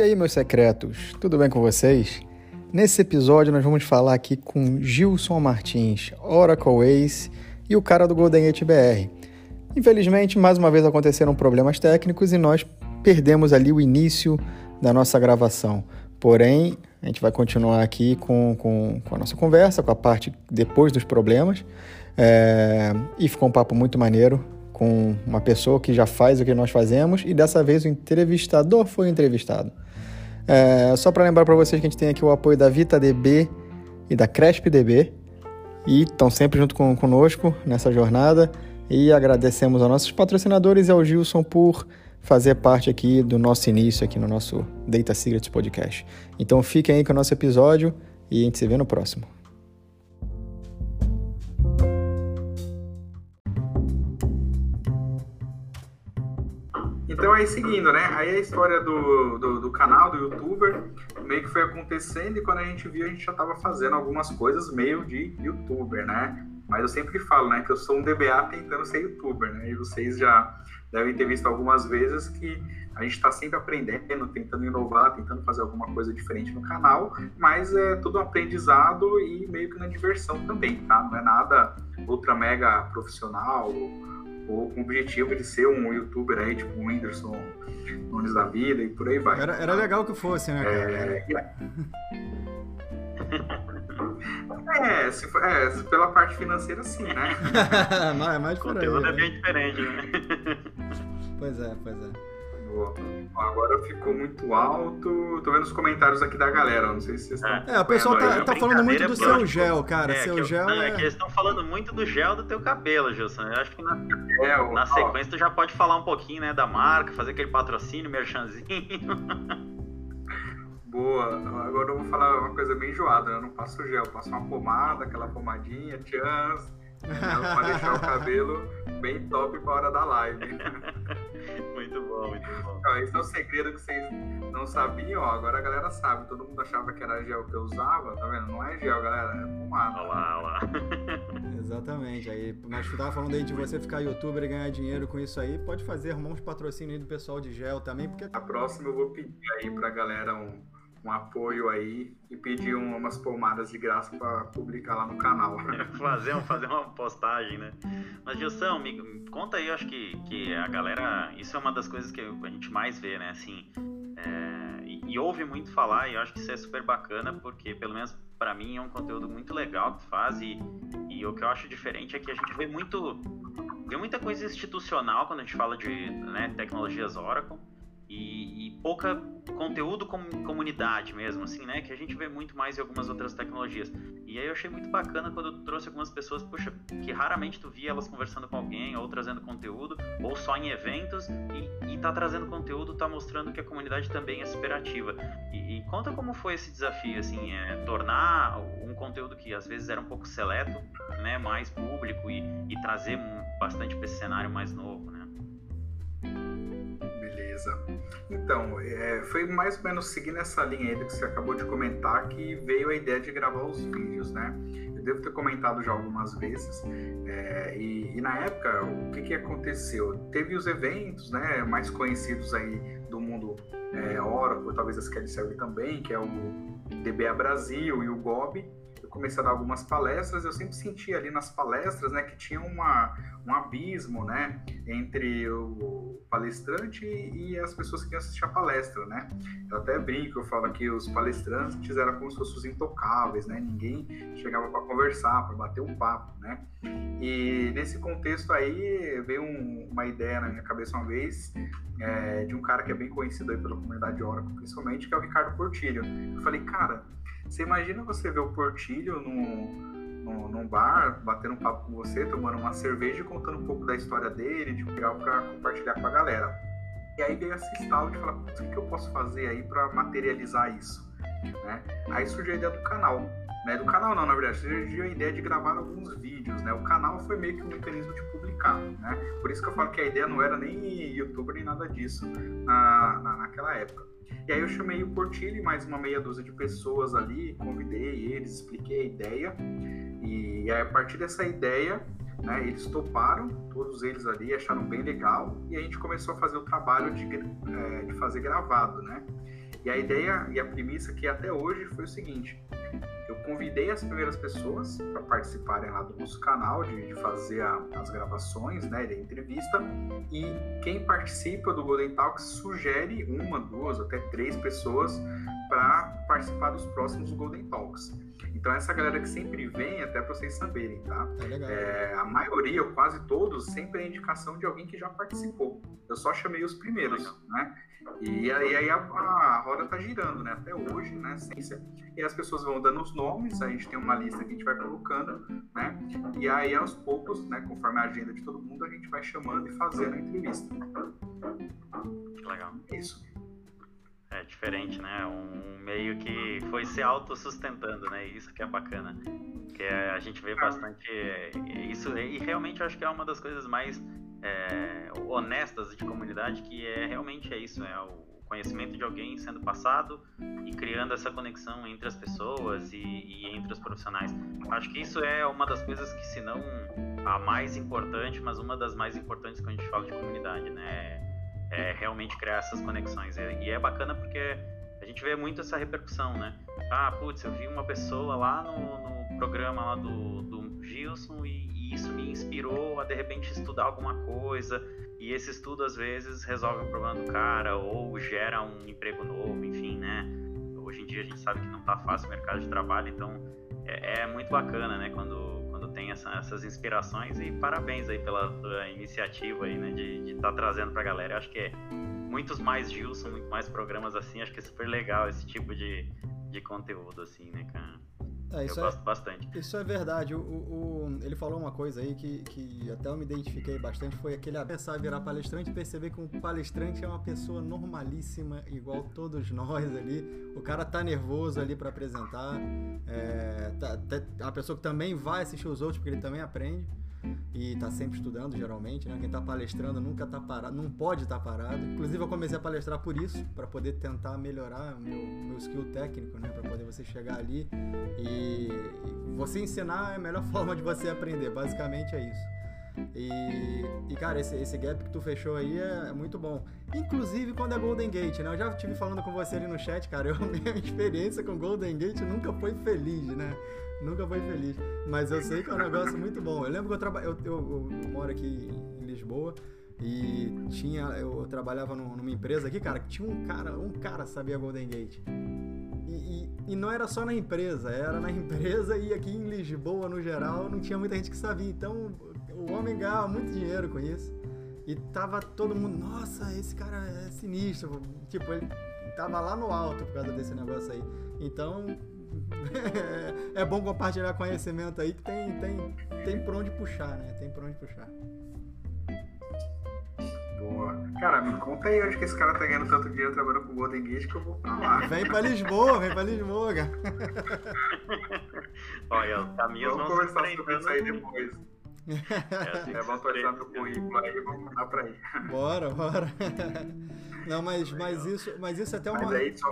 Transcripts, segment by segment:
E aí, meus secretos, tudo bem com vocês? Nesse episódio, nós vamos falar aqui com Gilson Martins, Oracle Ace e o cara do Golden Gate BR. Infelizmente, mais uma vez aconteceram problemas técnicos e nós perdemos ali o início da nossa gravação. Porém, a gente vai continuar aqui com, com, com a nossa conversa, com a parte depois dos problemas. É... E ficou um papo muito maneiro com uma pessoa que já faz o que nós fazemos e dessa vez o entrevistador foi entrevistado. É, só para lembrar para vocês que a gente tem aqui o apoio da VitaDB e da CrespDB e estão sempre junto com, conosco nessa jornada e agradecemos aos nossos patrocinadores e ao Gilson por fazer parte aqui do nosso início aqui no nosso Data Secrets Podcast. Então fiquem aí com o nosso episódio e a gente se vê no próximo. Então aí seguindo, né? Aí a história do, do, do, canal, do youtuber, meio que foi acontecendo e quando a gente viu, a gente já tava fazendo algumas coisas meio de youtuber, né? Mas eu sempre falo, né, que eu sou um DBA tentando ser youtuber, né? E vocês já devem ter visto algumas vezes que a gente está sempre aprendendo, tentando inovar, tentando fazer alguma coisa diferente no canal, mas é tudo um aprendizado e meio que na diversão também, tá? Não é nada ultra mega profissional ou com o objetivo de ser um youtuber aí, tipo o Whindersson Nunes da vida e por aí vai. Era, era legal que fosse, né, cara? É, é, se é, pela parte financeira sim, né? mais, mais por aí. O conteúdo é né? bem diferente, né? pois é, pois é. Boa. Agora ficou muito alto. Tô vendo os comentários aqui da galera. Não sei se vocês estão. É, o pessoal tá, tá falando muito do seu gel, cara. É, seu eu, gel. Não, é... é... que eles estão falando muito do gel do teu cabelo, Gilson. Eu acho que na, é, na sequência tu já pode falar um pouquinho, né, da marca, fazer aquele patrocínio, merchanzinho. Boa. Agora eu vou falar uma coisa bem enjoada. Eu não passo gel, eu passo uma pomada, aquela pomadinha, chance para deixar o cabelo bem top para a hora da live. muito bom, muito bom. Então, esse é o segredo que vocês não sabiam, ó, agora a galera sabe. Todo mundo achava que era gel que eu usava, tá vendo? Não é gel, galera, é pomada. Olha lá, olha lá. Exatamente. Aí, mas tu tava falando aí de você ficar youtuber e ganhar dinheiro com isso aí, pode fazer, arrumar uns patrocínios aí do pessoal de gel também, porque... A próxima eu vou pedir aí pra galera um um apoio aí e pedir umas pomadas de graça para publicar lá no canal. fazer, fazer uma postagem, né? Mas Gilson, me conta aí, eu acho que, que a galera, isso é uma das coisas que a gente mais vê, né? Assim, é, e, e, ouve muito falar e eu acho que isso é super bacana porque, pelo menos para mim, é um conteúdo muito legal que tu faz e, e o que eu acho diferente é que a gente vê muito, vê muita coisa institucional quando a gente fala de né, tecnologias Oracle e, e, pouca conteúdo como comunidade mesmo, assim, né? Que a gente vê muito mais em algumas outras tecnologias. E aí eu achei muito bacana quando eu trouxe algumas pessoas, puxa, que raramente tu via elas conversando com alguém, ou trazendo conteúdo, ou só em eventos, e, e tá trazendo conteúdo, tá mostrando que a comunidade também é super ativa. E, e conta como foi esse desafio, assim, é, tornar um conteúdo que às vezes era um pouco seleto, né, mais público e, e trazer bastante para esse cenário mais novo, né? Beleza. Então, é, foi mais ou menos seguindo essa linha aí que você acabou de comentar que veio a ideia de gravar os vídeos, né? Eu devo ter comentado já algumas vezes. É, e, e, na época, o que, que aconteceu? Teve os eventos, né, mais conhecidos aí do mundo é, Oracle, talvez a SQL Server também, que é o DBA Brasil e o GOB comecei a dar algumas palestras, eu sempre senti ali nas palestras, né, que tinha uma, um abismo, né, entre o palestrante e as pessoas que assistiam a palestra, né. Eu até brinco, eu falo que os palestrantes eram como se fossem os intocáveis, né, ninguém chegava para conversar, para bater um papo, né. E nesse contexto aí veio um, uma ideia na minha cabeça uma vez é, de um cara que é bem conhecido aí pela comunidade Oracle, principalmente, que é o Ricardo Portilho. Eu falei, cara, você imagina você ver o Portilho num, num, num, bar, batendo um papo com você, tomando uma cerveja e contando um pouco da história dele, de legal para compartilhar com a galera. E aí veio esse estalo de falar, o que, eu posso fazer aí para materializar isso? Né? Aí surgiu a ideia do canal. Né? Do canal não, na verdade, surgiu a ideia de gravar alguns vídeos. Né? O canal foi meio que um mecanismo de publicar. Né? Por isso que eu falo que a ideia não era nem youtuber nem nada disso na, na, naquela época. E aí eu chamei o Portilho e mais uma meia dúzia de pessoas ali, convidei eles, expliquei a ideia. E aí, a partir dessa ideia, né, eles toparam, todos eles ali acharam bem legal, e a gente começou a fazer o trabalho de, é, de fazer gravado, né? E a ideia e a premissa que até hoje foi o seguinte: eu convidei as primeiras pessoas para participarem lá do nosso canal, de, de fazer a, as gravações, né, de entrevista, e quem participa do Golden Talks sugere uma, duas, até três pessoas para participar dos próximos Golden Talks. Então essa galera que sempre vem, até para vocês saberem, tá? É é, a maioria, ou quase todos, sempre é indicação de alguém que já participou. Eu só chamei os primeiros, né? E aí, aí a, a, roda tá girando, né? Até hoje, né? E as pessoas vão dando os nomes, a gente tem uma lista que a gente vai colocando, né? E aí aos poucos, né? Conforme a agenda de todo mundo, a gente vai chamando e fazendo a entrevista. Legal. Isso. É diferente, né? Um meio que foi se autossustentando, né? Isso que é bacana. Que é, a gente vê bastante isso e realmente eu acho que é uma das coisas mais é, honestas de comunidade que é realmente é isso, é o conhecimento de alguém sendo passado e criando essa conexão entre as pessoas e, e entre os profissionais. Acho que isso é uma das coisas que, se não a mais importante, mas uma das mais importantes quando a gente fala de comunidade, né? É realmente criar essas conexões. E é bacana porque a gente vê muito essa repercussão, né? Ah, putz, eu vi uma pessoa lá no, no programa lá do, do Gilson e, e, isso me inspirou a de repente estudar alguma coisa. E esse estudo às vezes resolve o problema do cara ou gera um emprego novo, enfim, né? Hoje em dia a gente sabe que não tá fácil o mercado de trabalho, então é, é muito bacana, né? Quando tem essa, essas inspirações e parabéns aí pela, iniciativa aí, né? De estar tá trazendo pra galera. Eu acho que é muitos mais Gilson, muito mais programas assim. Acho que é super legal esse tipo de, de conteúdo, assim, né, cara? É, eu gosto é, bastante. Isso é verdade. O, o, ele falou uma coisa aí que, que até eu me identifiquei bastante, foi aquele pensar virar palestrante e perceber que um palestrante é uma pessoa normalíssima, igual todos nós ali. O cara tá nervoso ali para apresentar. É, tá, tá, a pessoa que também vai assistir os outros, porque ele também aprende e está sempre estudando geralmente, né? Quem está palestrando nunca está parado, não pode estar tá parado. Inclusive eu comecei a palestrar por isso, para poder tentar melhorar o meu, meu skill técnico, né? Para poder você chegar ali e, você ensinar é a melhor forma de você aprender, basicamente é isso. E, e cara, esse, esse gap que tu fechou aí é, é, muito bom. Inclusive quando é Golden Gate, né? Eu já estive falando com você ali no chat, cara. Eu, minha experiência com Golden Gate nunca foi feliz, né? Nunca foi feliz. Mas eu sei que é um negócio muito bom. Eu lembro que eu, traba... eu, eu, eu moro aqui em Lisboa e tinha. Eu trabalhava numa empresa aqui, cara, que tinha um cara, um cara sabia Golden Gate. E, e, e, não era só na empresa, era na empresa e aqui em Lisboa, no geral, não tinha muita gente que sabia. Então o homem ganhava muito dinheiro com isso. E tava todo mundo, nossa, esse cara é sinistro. Tipo, ele tava lá no alto por causa desse negócio aí. Então, é bom compartilhar conhecimento aí que tem, tem, tem por onde puxar, né? Tem por onde puxar. Boa. Cara, me conta aí onde que esse cara tá ganhando tanto dinheiro trabalhando com o Golden Gate que eu vou pra lá. Vem pra Lisboa, vem pra Lisboa, cara. Olha, os caminhos Vamos conversar sobre isso aí depois. É, é bom atualizar meu currículo aí, vamos mandar pra aí. Bora, bora. Não, mas, mas, isso, mas isso é até uma. Mas aí só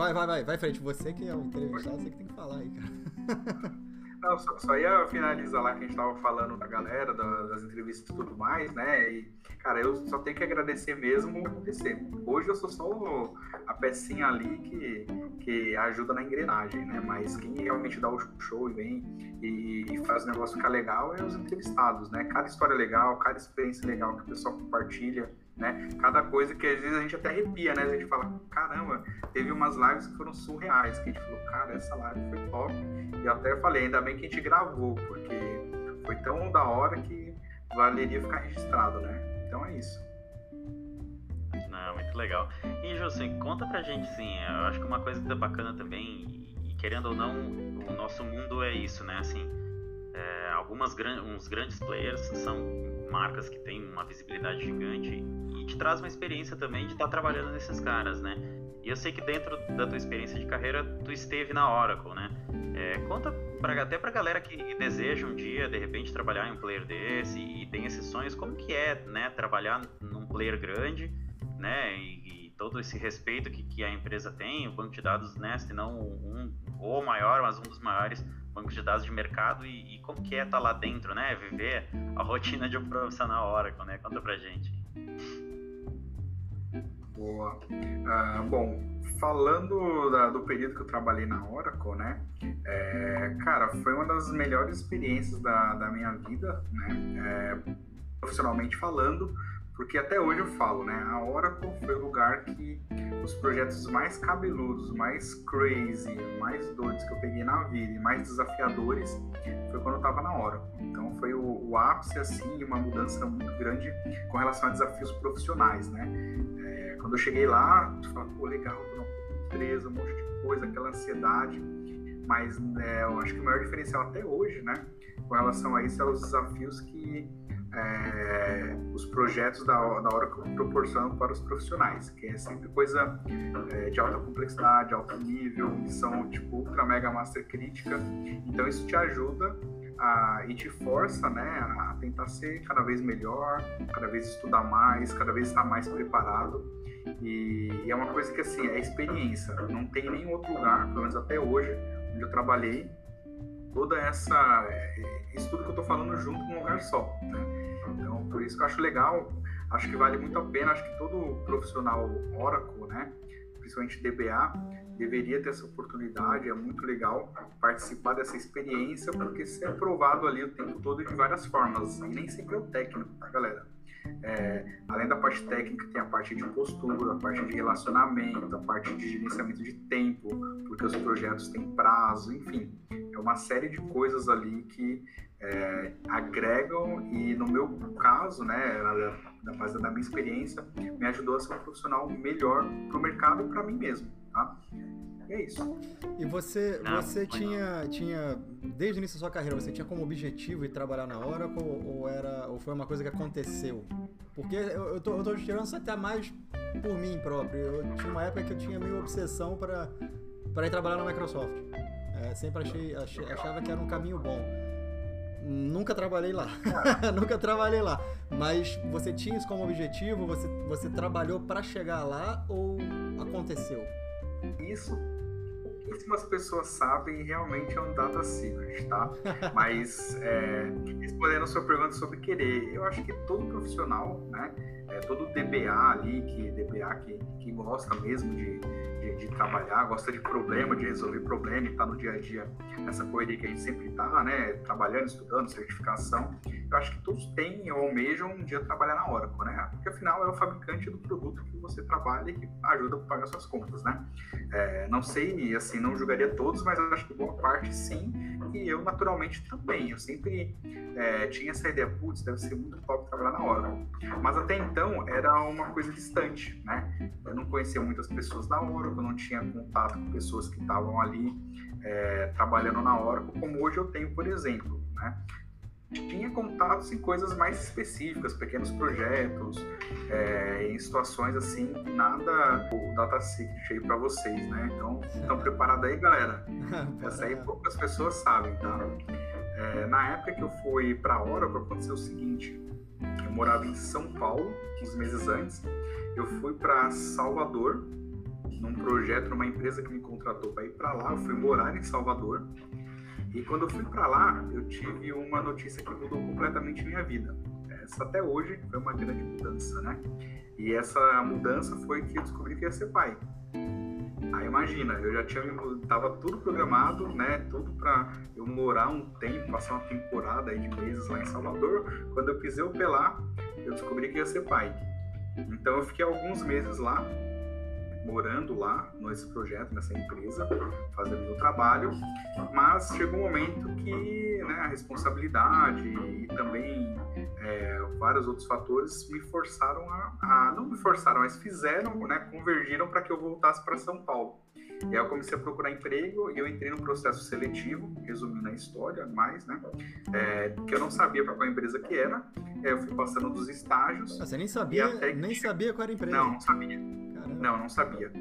Vai, vai, vai, vai frente. Você que é o entrevistado, você que tem que falar aí, cara. Não, só, só, ia finalizar lá que a gente tava falando da galera, da, das entrevistas e tudo mais, né? E, cara, eu só tenho que agradecer mesmo acontecer. Hoje eu sou só a pecinha ali que, que ajuda na engrenagem, né? Mas quem realmente dá o show e vem e, e faz o negócio ficar legal é os entrevistados, né? Cada história legal, cada experiência legal que o pessoal compartilha né? Cada coisa que às vezes a gente até arrepia, né? A gente fala, caramba, teve umas lives que foram surreais, que a gente falou, cara, essa live foi top. E até falei, ainda bem que a gente gravou, porque foi tão da hora que valeria ficar registrado, né? Então é isso. Não, muito legal. E, José, conta pra gente, assim, eu acho que uma coisa que tá bacana também, e querendo ou não, o nosso mundo é isso, né? Assim, é, algumas gran uns grandes players são marcas que têm uma visibilidade gigante e te traz uma experiência também de estar tá trabalhando nesses caras, né? E eu sei que dentro da tua experiência de carreira, tu esteve na Oracle, né? É, conta pra, até pra galera que deseja um dia, de repente, trabalhar em um player desse e, tem esses sonhos, como que é, né? Trabalhar num player grande, né? E, e todo esse respeito que, que, a empresa tem, o banco de dados, né? Se não um, ou maior, mas um dos maiores bancos de dados de mercado e, e como que é estar tá lá dentro, né? Viver a rotina de um profissional Oracle, né? Conta pra gente. Boa. Uh, bom, falando da, do período que eu trabalhei na Oracle, né? É, cara, foi uma das melhores experiências da, da minha vida, né? É, profissionalmente falando, porque até hoje eu falo, né? A Oracle foi o lugar que os projetos mais cabeludos, mais crazy, mais doidos que eu peguei na vida e mais desafiadores foi quando eu estava na Oracle. Então foi o, o ápice, assim, uma mudança muito grande com relação a desafios profissionais, né? É, quando eu cheguei lá, tu fala, pô, legal, tô numa empresa, um monte de coisa, aquela ansiedade, mas é, eu acho que o maior diferencial até hoje, né, com relação a isso, é os desafios que é, os projetos da, da Oracle proporcionam para os profissionais, que é sempre coisa é, de alta complexidade, alto nível, que são tipo ultra mega master crítica. Então isso te ajuda a, e te força né, a tentar ser cada vez melhor, cada vez estudar mais, cada vez estar mais preparado. E, e é uma coisa que assim, é experiência. Não tem nenhum outro lugar, pelo menos até hoje, onde eu trabalhei, toda essa isso tudo que eu estou falando junto num lugar só. Né? Então, por isso que eu acho legal, acho que vale muito a pena, acho que todo profissional Oracle, né, principalmente DBA, deveria ter essa oportunidade, é muito legal participar dessa experiência, porque você é provado ali o tempo todo de várias formas, e nem sempre é o técnico, tá, galera? É, além da parte técnica, tem a parte de postura, a parte de relacionamento, a parte de gerenciamento de tempo, porque os projetos têm prazo, enfim, é uma série de coisas ali que é, agregam e, no meu caso, né, na, base da minha experiência, me ajudou a ser um profissional melhor para o mercado e para mim mesmo, tá? E é isso. E você, não, você tinha, tinha, desde o início da sua carreira, você tinha como objetivo ir trabalhar na Oracle ou, era, ou foi uma coisa que aconteceu? Porque eu, eu, tô, eu tô tirando isso até mais por mim próprio. Eu tinha uma época que eu tinha meio obsessão para para ir trabalhar na Microsoft. É, sempre achei, achei, achava que era um caminho bom. Nunca trabalhei lá. Nunca trabalhei lá. Mas você tinha isso como objetivo? Você, você trabalhou para chegar lá ou aconteceu? Isso pouquíssimas pessoas sabem e realmente é um data secret, tá? Mas é, respondendo a sua pergunta sobre querer, eu acho que todo profissional, né? É, todo DBA ali, que DBA que, que gosta mesmo de, de, trabalhar, gosta de problema, de resolver problema e tá no dia a dia nessa correria que a gente sempre tá, né? Trabalhando, estudando, certificação. Eu acho que todos têm ou almejam um dia trabalhar na Oracle, né? Porque afinal é o fabricante do produto que você trabalha e que ajuda a pagar suas contas, né? É, não sei, assim, não julgaria todos, mas acho que boa parte sim, e eu naturalmente também. Eu sempre é, tinha essa ideia, putz, deve ser muito top trabalhar na Oracle. Mas até então era uma coisa distante, né? Eu não conhecia muitas pessoas da Oracle, não tinha contato com pessoas que estavam ali é, trabalhando na Oracle, como hoje eu tenho, por exemplo, né? Tinha contatos em coisas mais específicas, pequenos projetos, é, em situações assim, nada o data secret aí para vocês, né? Então, estão preparados aí, galera? Essa aí poucas pessoas sabem, tá? É, na época que eu fui para a Oracle, aconteceu o seguinte: eu morava em São Paulo, uns meses antes, eu fui para Salvador, num projeto, numa empresa que me contratou para ir para lá, eu fui morar em Salvador. E quando eu fui para lá, eu tive uma notícia que mudou completamente minha vida. Essa até hoje foi uma grande mudança, né? E essa mudança foi que eu descobri que ia ser pai. Aí imagina, eu já tinha tava tudo programado, né? Tudo para eu morar um tempo, passar uma temporada aí de meses lá em Salvador. Quando eu pisei o pé lá, eu descobri que ia ser pai. Então eu fiquei alguns meses lá morando lá nesse projeto, nessa empresa, fazendo meu trabalho, mas chegou um momento que né, a responsabilidade e também é, vários outros fatores me forçaram a, a, não me forçaram, mas fizeram, né, convergiram para que eu voltasse para São Paulo. E aí eu comecei a procurar emprego e eu entrei no processo seletivo, resumindo a história mais, né? É, que eu não sabia para qual empresa que era. É, eu fui passando dos estágios. Ah, você nem sabia, nem sabia qual era a empresa? Não, não sabia. Não, não sabia.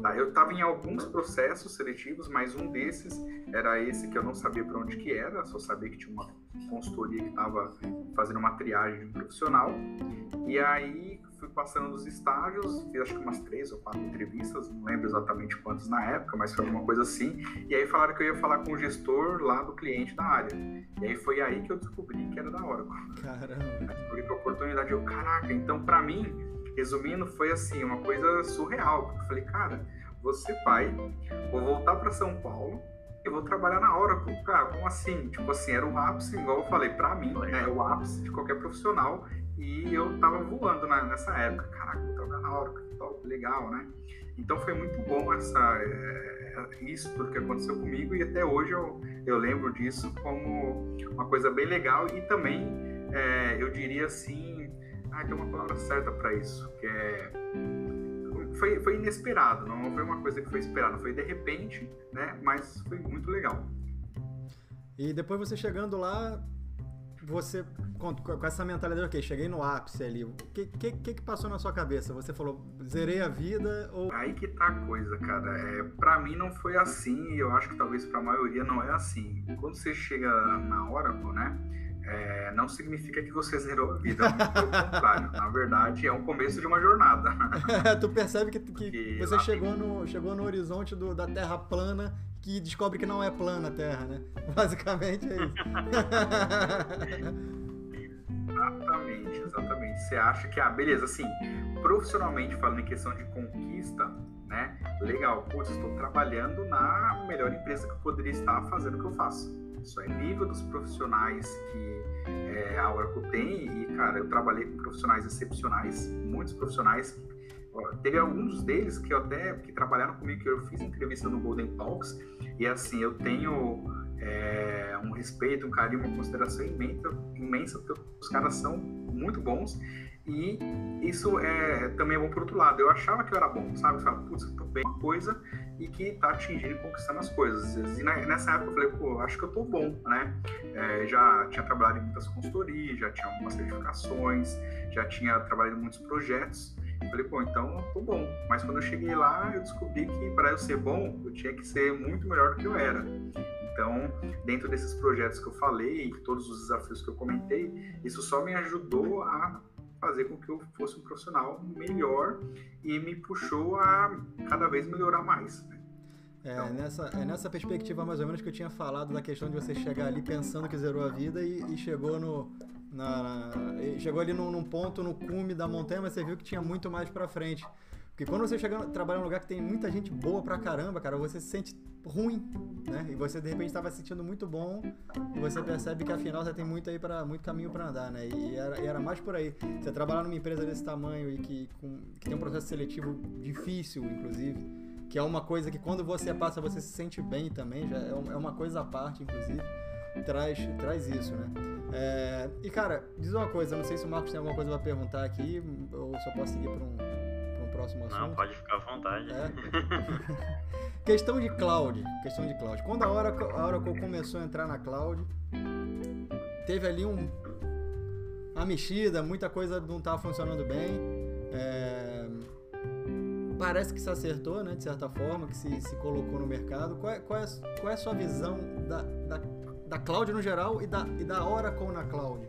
Tá, eu estava em alguns processos seletivos, mas um desses era esse que eu não sabia para onde que era, só sabia que tinha uma consultoria que estava fazendo uma triagem de um profissional. E aí fui passando dos estágios, fiz acho que umas três ou quatro entrevistas, não lembro exatamente quantas na época, mas foi alguma coisa assim. E aí falaram que eu ia falar com o gestor lá do cliente da área. E aí foi aí que eu descobri que era da Oracle. Caramba. Descobri que a oportunidade, eu, caraca, então para mim resumindo, foi assim, uma coisa surreal. Porque eu falei, cara, vou ser pai, vou voltar para São Paulo e vou trabalhar na Oracle. Cara, como assim? Tipo assim, era o ápice, igual eu falei, para mim, né, é o ápice de qualquer profissional e eu tava voando na, nessa época. Caraca, vou trabalhar na Oracle, top, legal, né? Então foi muito bom essa, é, isso tudo que aconteceu comigo e até hoje eu, eu lembro disso como uma coisa bem legal e também é, eu diria assim, ah, tem uma palavra certa para isso, que é foi, foi inesperado, não foi uma coisa que foi esperada, foi de repente, né? Mas foi muito legal. E depois você chegando lá, você com, essa mentalidade, ok, cheguei no ápice ali, o que, que, que passou na sua cabeça? Você falou, zerei a vida ou... Aí que tá a coisa, cara. É, pra mim não foi assim e eu acho que talvez pra maioria não é assim. Quando você chega na Oracle, né, é, não significa que você zerou a vida, pelo contrário. Na verdade, é um começo de uma jornada. tu percebe que, que você chegou no, chegou no horizonte do, da Terra plana que descobre que não é plana a Terra, né? Basicamente é isso. exatamente, exatamente. Você acha que, ah, beleza, assim, profissionalmente falando em questão de conquista, né? Legal, putz, estou trabalhando na melhor empresa que eu poderia estar fazendo o que eu faço isso é nível dos profissionais que é, a Oracle tem. E, cara, eu trabalhei com profissionais excepcionais, muitos profissionais. Teve alguns deles que até que trabalharam comigo, que eu fiz entrevista no Golden Talks, e assim, eu tenho é, um respeito, um carinho, uma consideração imensa, imensa, porque os caras são muito bons e isso é também é bom por outro lado. Eu achava que eu era bom, sabe? Eu falava, putz, eu tô bem uma coisa e que tá atingindo e conquistando as coisas. E nessa época eu falei, pô, acho que eu tô bom, né? É, já tinha trabalhado em muitas consultorias, já tinha algumas certificações, já tinha trabalhado em muitos projetos. Eu falei, pô, então eu tô bom. Mas quando eu cheguei lá, eu descobri que para eu ser bom, eu tinha que ser muito melhor do que eu era. Então, dentro desses projetos que eu falei, todos os desafios que eu comentei, isso só me ajudou a fazer com que eu fosse um profissional melhor e me puxou a cada vez melhorar mais. Né? É, então, nessa, é nessa perspectiva mais ou menos que eu tinha falado da questão de você chegar ali pensando que zerou a vida e, e chegou no. Na, chegou ali num, num, ponto no cume da montanha, mas você viu que tinha muito mais para frente. Porque quando você chega, trabalha num lugar que tem muita gente boa pra caramba, cara, você se sente ruim, né? E você de repente estava se sentindo muito bom e você percebe que afinal você tem muito aí para muito caminho para andar, né? E era, e era, mais por aí. Você trabalhar numa empresa desse tamanho e que, com, que tem um processo seletivo difícil, inclusive, que é uma coisa que quando você passa você se sente bem também, já é, é uma coisa à parte, inclusive, traz, traz isso, né? É, e cara, diz uma coisa, não sei se o Marcos tem alguma coisa para perguntar aqui ou só posso seguir para um próximo assunto. Não, pode ficar à vontade. É. questão de cloud. Questão de cloud. Quando a Oracle, a Oracle começou a entrar na cloud, teve ali um, uma mexida, muita coisa não estava funcionando bem. É, parece que se acertou, né, de certa forma, que se, se colocou no mercado. Qual é, qual é, qual é a sua visão da, da, da cloud no geral e da, e da Oracle na cloud?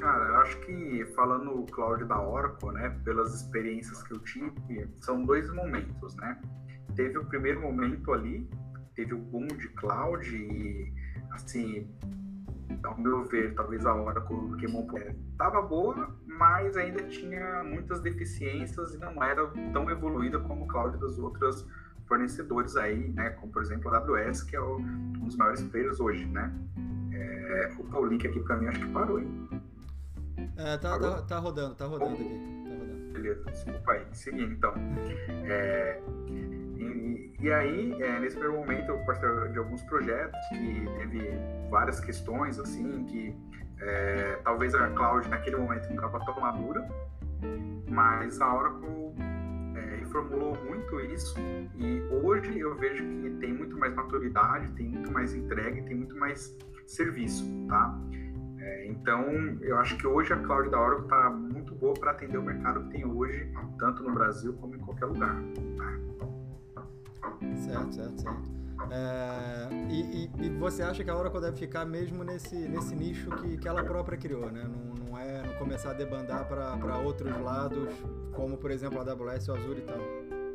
Cara, eu acho que falando o cloud da Oracle, né, pelas experiências que eu tive, são dois momentos, né? Teve o primeiro momento ali, teve o boom de cloud e, assim, ao meu ver, talvez a Oracle queimou um pouco. Tava boa, mas ainda tinha muitas deficiências e não era tão evoluída como o cloud das outras fornecedores aí, né? Como, por exemplo, a AWS, que é um dos maiores players hoje, né? É, o link aqui para mim acho que parou, hein? É, tá, tá, tá, rodando, tá rodando aqui. Tá rodando. Beleza, desculpa aí. Seguindo então. É, e, e, aí, é, nesse primeiro momento, eu participei de alguns projetos que teve várias questões, assim, que é, talvez a cloud naquele momento não estava tão madura, mas a Oracle é, reformulou muito isso e hoje eu vejo que tem muito mais maturidade, tem muito mais entrega, tem muito mais serviço, tá? É, então, eu acho que hoje a cloud da Oracle está muito boa para atender o mercado que tem hoje, tanto no Brasil como em qualquer lugar. Certo, certo, certo. É, e, e, e, você acha que a Oracle deve ficar mesmo nesse, nesse nicho que, que ela própria criou, né? Não, não é não começar a debandar para outros lados, como por exemplo a AWS ou Azure e tal.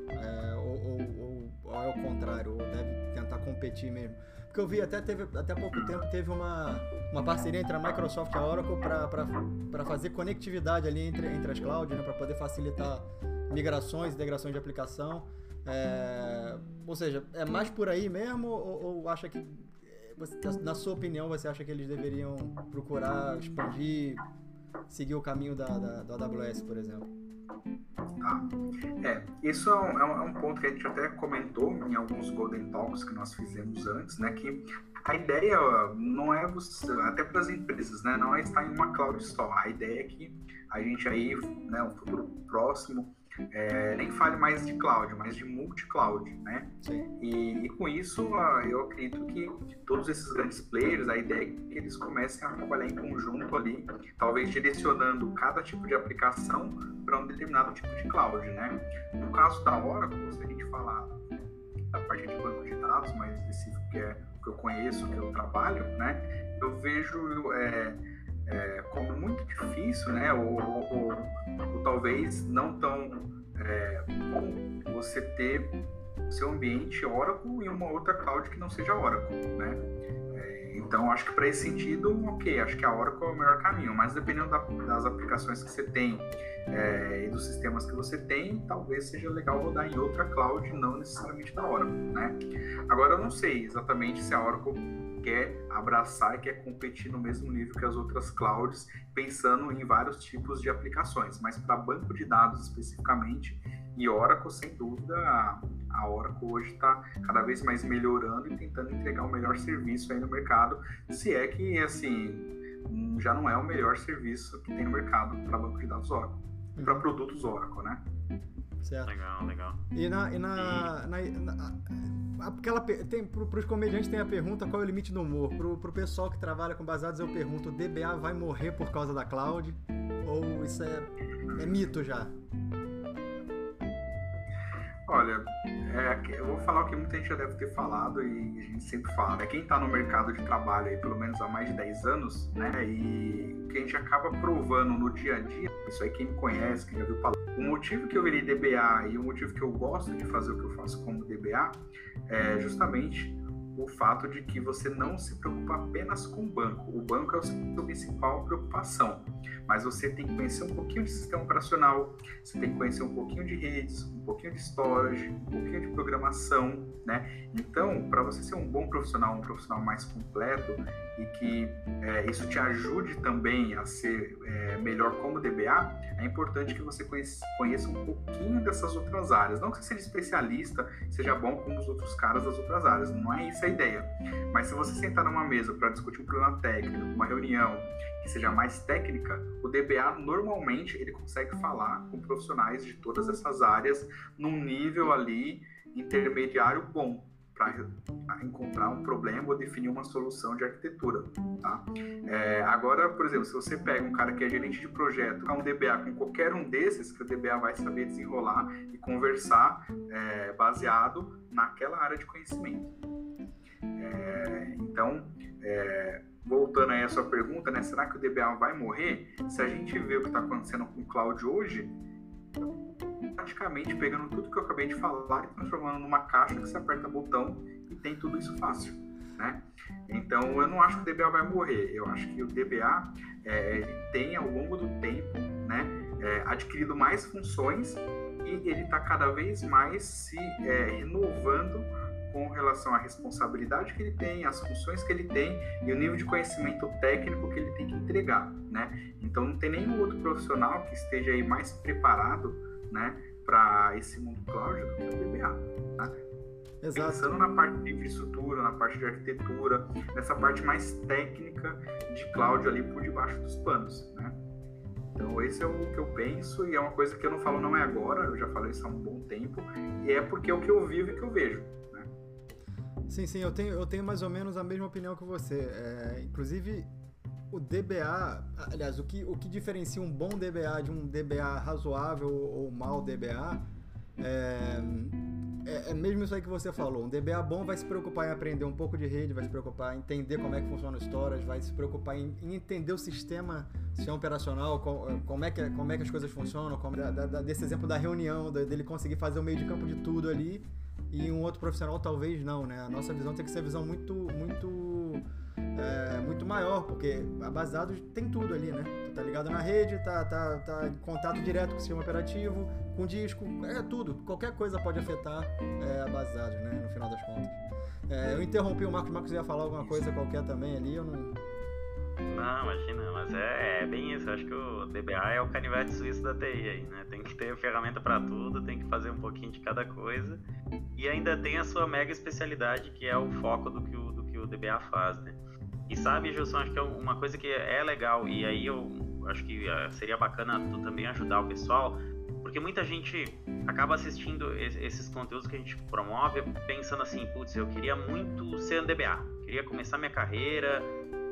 É, ou, ou, ou, ou é o contrário, ou deve tentar competir mesmo. Que eu vi até teve até pouco tempo teve uma, uma parceria entre a Microsoft e a Oracle para fazer conectividade ali entre, entre as clouds, né, para poder facilitar migrações, integrações de aplicação. É, ou seja, é mais por aí mesmo ou, ou acha que na sua opinião, você acha que eles deveriam procurar expandir, seguir o caminho da, da, do AWS, por exemplo? Tá. É, isso é um, é um, ponto que a gente até comentou em alguns Golden Talks que nós fizemos antes, né? Que a ideia não é você, até para as empresas, né? Não é estar em uma cloud só. A ideia é que a gente aí, né, um futuro próximo, é, nem fale mais de cloud, mas de multi-cloud, né? E, e, com isso, eu acredito que todos esses grandes players, a ideia é que eles comecem a trabalhar em conjunto ali, talvez direcionando cada tipo de aplicação para um determinado tipo de cloud, né? No caso da Oracle, se a gente falar da parte de banco de dados mais específico, que é o que eu conheço, que eu trabalho, né? Eu vejo... É, é, como muito difícil, né? Ou, ou, ou, ou talvez não tão é, bom você ter seu ambiente Oracle e uma outra cloud que não seja Oracle, né? É, então, acho que para esse sentido, ok, acho que a Oracle é o melhor caminho, mas dependendo da, das aplicações que você tem é, e dos sistemas que você tem, talvez seja legal rodar em outra cloud, não necessariamente da Oracle, né? Agora, eu não sei exatamente se a Oracle quer abraçar e quer competir no mesmo nível que as outras clouds, pensando em vários tipos de aplicações. Mas para banco de dados especificamente, e Oracle, sem dúvida, a Oracle hoje está cada vez mais melhorando e tentando entregar o um melhor serviço aí no mercado, se é que, assim, já não é o melhor serviço que tem no mercado para banco de dados Oracle, para uhum. produtos Oracle, né? Certo. Legal, legal. E na, e na, na, na aquela tem para os comediantes tem a pergunta qual é o limite do humor. Pro, pro pessoal que trabalha com basados eu pergunto, o DBA vai morrer por causa da cloud ou isso é, é mito já? Olha, é, eu vou falar o que muita gente já deve ter falado e a gente sempre fala, né? Quem está no mercado de trabalho aí pelo menos há mais de 10 anos, né? E que a gente acaba provando no dia a dia, isso aí quem me conhece, quem já viu falar. O motivo que eu virei DBA e o motivo que eu gosto de fazer o que eu faço como DBA é justamente o fato de que você não se preocupa apenas com o banco. O banco é a sua principal preocupação, mas você tem que conhecer um pouquinho de sistema operacional, você tem que conhecer um pouquinho de redes, um pouquinho de storage, um pouquinho de programação, né? Então, para você ser um bom profissional, um profissional mais completo e que é, isso te ajude também a ser é, melhor como DBA, é importante que você conheça, conheça um pouquinho dessas outras áreas. Não que você seja especialista, seja bom como os outros caras das outras áreas, não é isso a ideia. Mas se você sentar numa mesa para discutir um problema técnico, uma reunião que seja mais técnica, o DBA normalmente ele consegue falar com profissionais de todas essas áreas num nível ali intermediário bom para encontrar um problema ou definir uma solução de arquitetura, tá? É, agora, por exemplo, se você pega um cara que é gerente de projeto, um DBA com qualquer um desses, que o DBA vai saber desenrolar e conversar é, baseado naquela área de conhecimento. É, então, é, voltando aí à sua pergunta, né, será que o DBA vai morrer? Se a gente vê o que está acontecendo com o cloud hoje, praticamente pegando tudo que eu acabei de falar e transformando numa caixa que você aperta botão e tem tudo isso fácil. Né? Então eu não acho que o DBA vai morrer. Eu acho que o DBA é, ele tem ao longo do tempo né, é, adquirido mais funções e ele está cada vez mais se é, renovando com relação à responsabilidade que ele tem, as funções que ele tem e o nível de conhecimento técnico que ele tem que entregar, né? Então não tem nenhum outro profissional que esteja aí mais preparado, né, para esse mundo cloud do que o DBA, né? Exato. Pensando na parte de infraestrutura, na parte de arquitetura, nessa parte mais técnica de cloud ali por debaixo dos panos, né? Então esse é o que eu penso e é uma coisa que eu não falo não é agora, eu já falei isso há um bom tempo e é porque é o que eu vivo e que eu vejo. Sim, sim, eu tenho, eu tenho mais ou menos a mesma opinião que você. É, inclusive, o DBA, aliás, o que, o que diferencia um bom DBA de um DBA razoável ou mau DBA é, é, é, mesmo isso aí que você falou. Um DBA bom vai se preocupar em aprender um pouco de rede, vai se preocupar em entender como é que funciona o storage, vai se preocupar em, em entender o sistema, sistema operacional, como, como, é que, como é que as coisas funcionam, como, da, da, desse exemplo da reunião, dele conseguir fazer o meio de campo de tudo ali e um outro profissional talvez não, né? A nossa visão tem que ser visão muito, muito, é, muito maior, porque a base de dados tem tudo ali, né? Tu tá ligado na rede, tá, tá, tá em contato direto com o sistema operativo, com disco, é tudo. Qualquer coisa pode afetar é, a base de dados, né? No final das contas. É, eu interrompi o Marcos, o Marcos ia falar alguma coisa qualquer também ali, eu não não, imagina, mas é, é, bem isso. Eu acho que o DBA é o canivete suíço da TI aí, né? Tem que ter ferramenta para tudo, tem que fazer um pouquinho de cada coisa. E ainda tem a sua mega especialidade, que é o foco do que o, do que o DBA faz, né? E sabe, Gilson, acho que é uma coisa que é legal, e aí eu acho que ah, seria bacana tu também ajudar o pessoal, porque muita gente acaba assistindo esses conteúdos que a gente promove pensando assim, putz, eu queria muito ser um DBA, queria começar minha carreira,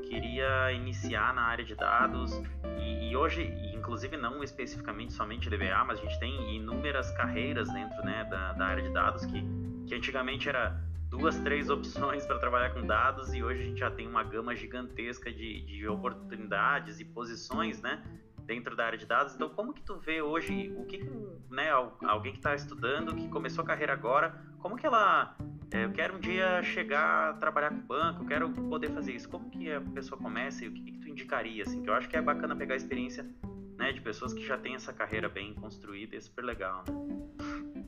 queria iniciar na área de dados e, e, hoje, inclusive não especificamente somente DBA, mas a gente tem inúmeras carreiras dentro né, da, da área de dados que, que antigamente era duas, três opções para trabalhar com dados e hoje a gente já tem uma gama gigantesca de, de oportunidades e posições, né? dentro da área de dados. Então, como que tu vê hoje o que, né, alguém que está estudando, que começou a carreira agora, como que ela eu quero um dia chegar a trabalhar com banco, eu quero poder fazer isso. Como que a pessoa começa e o que, que tu indicaria? Assim, que eu acho que é bacana pegar a experiência né, de pessoas que já têm essa carreira bem construída é super legal. Né?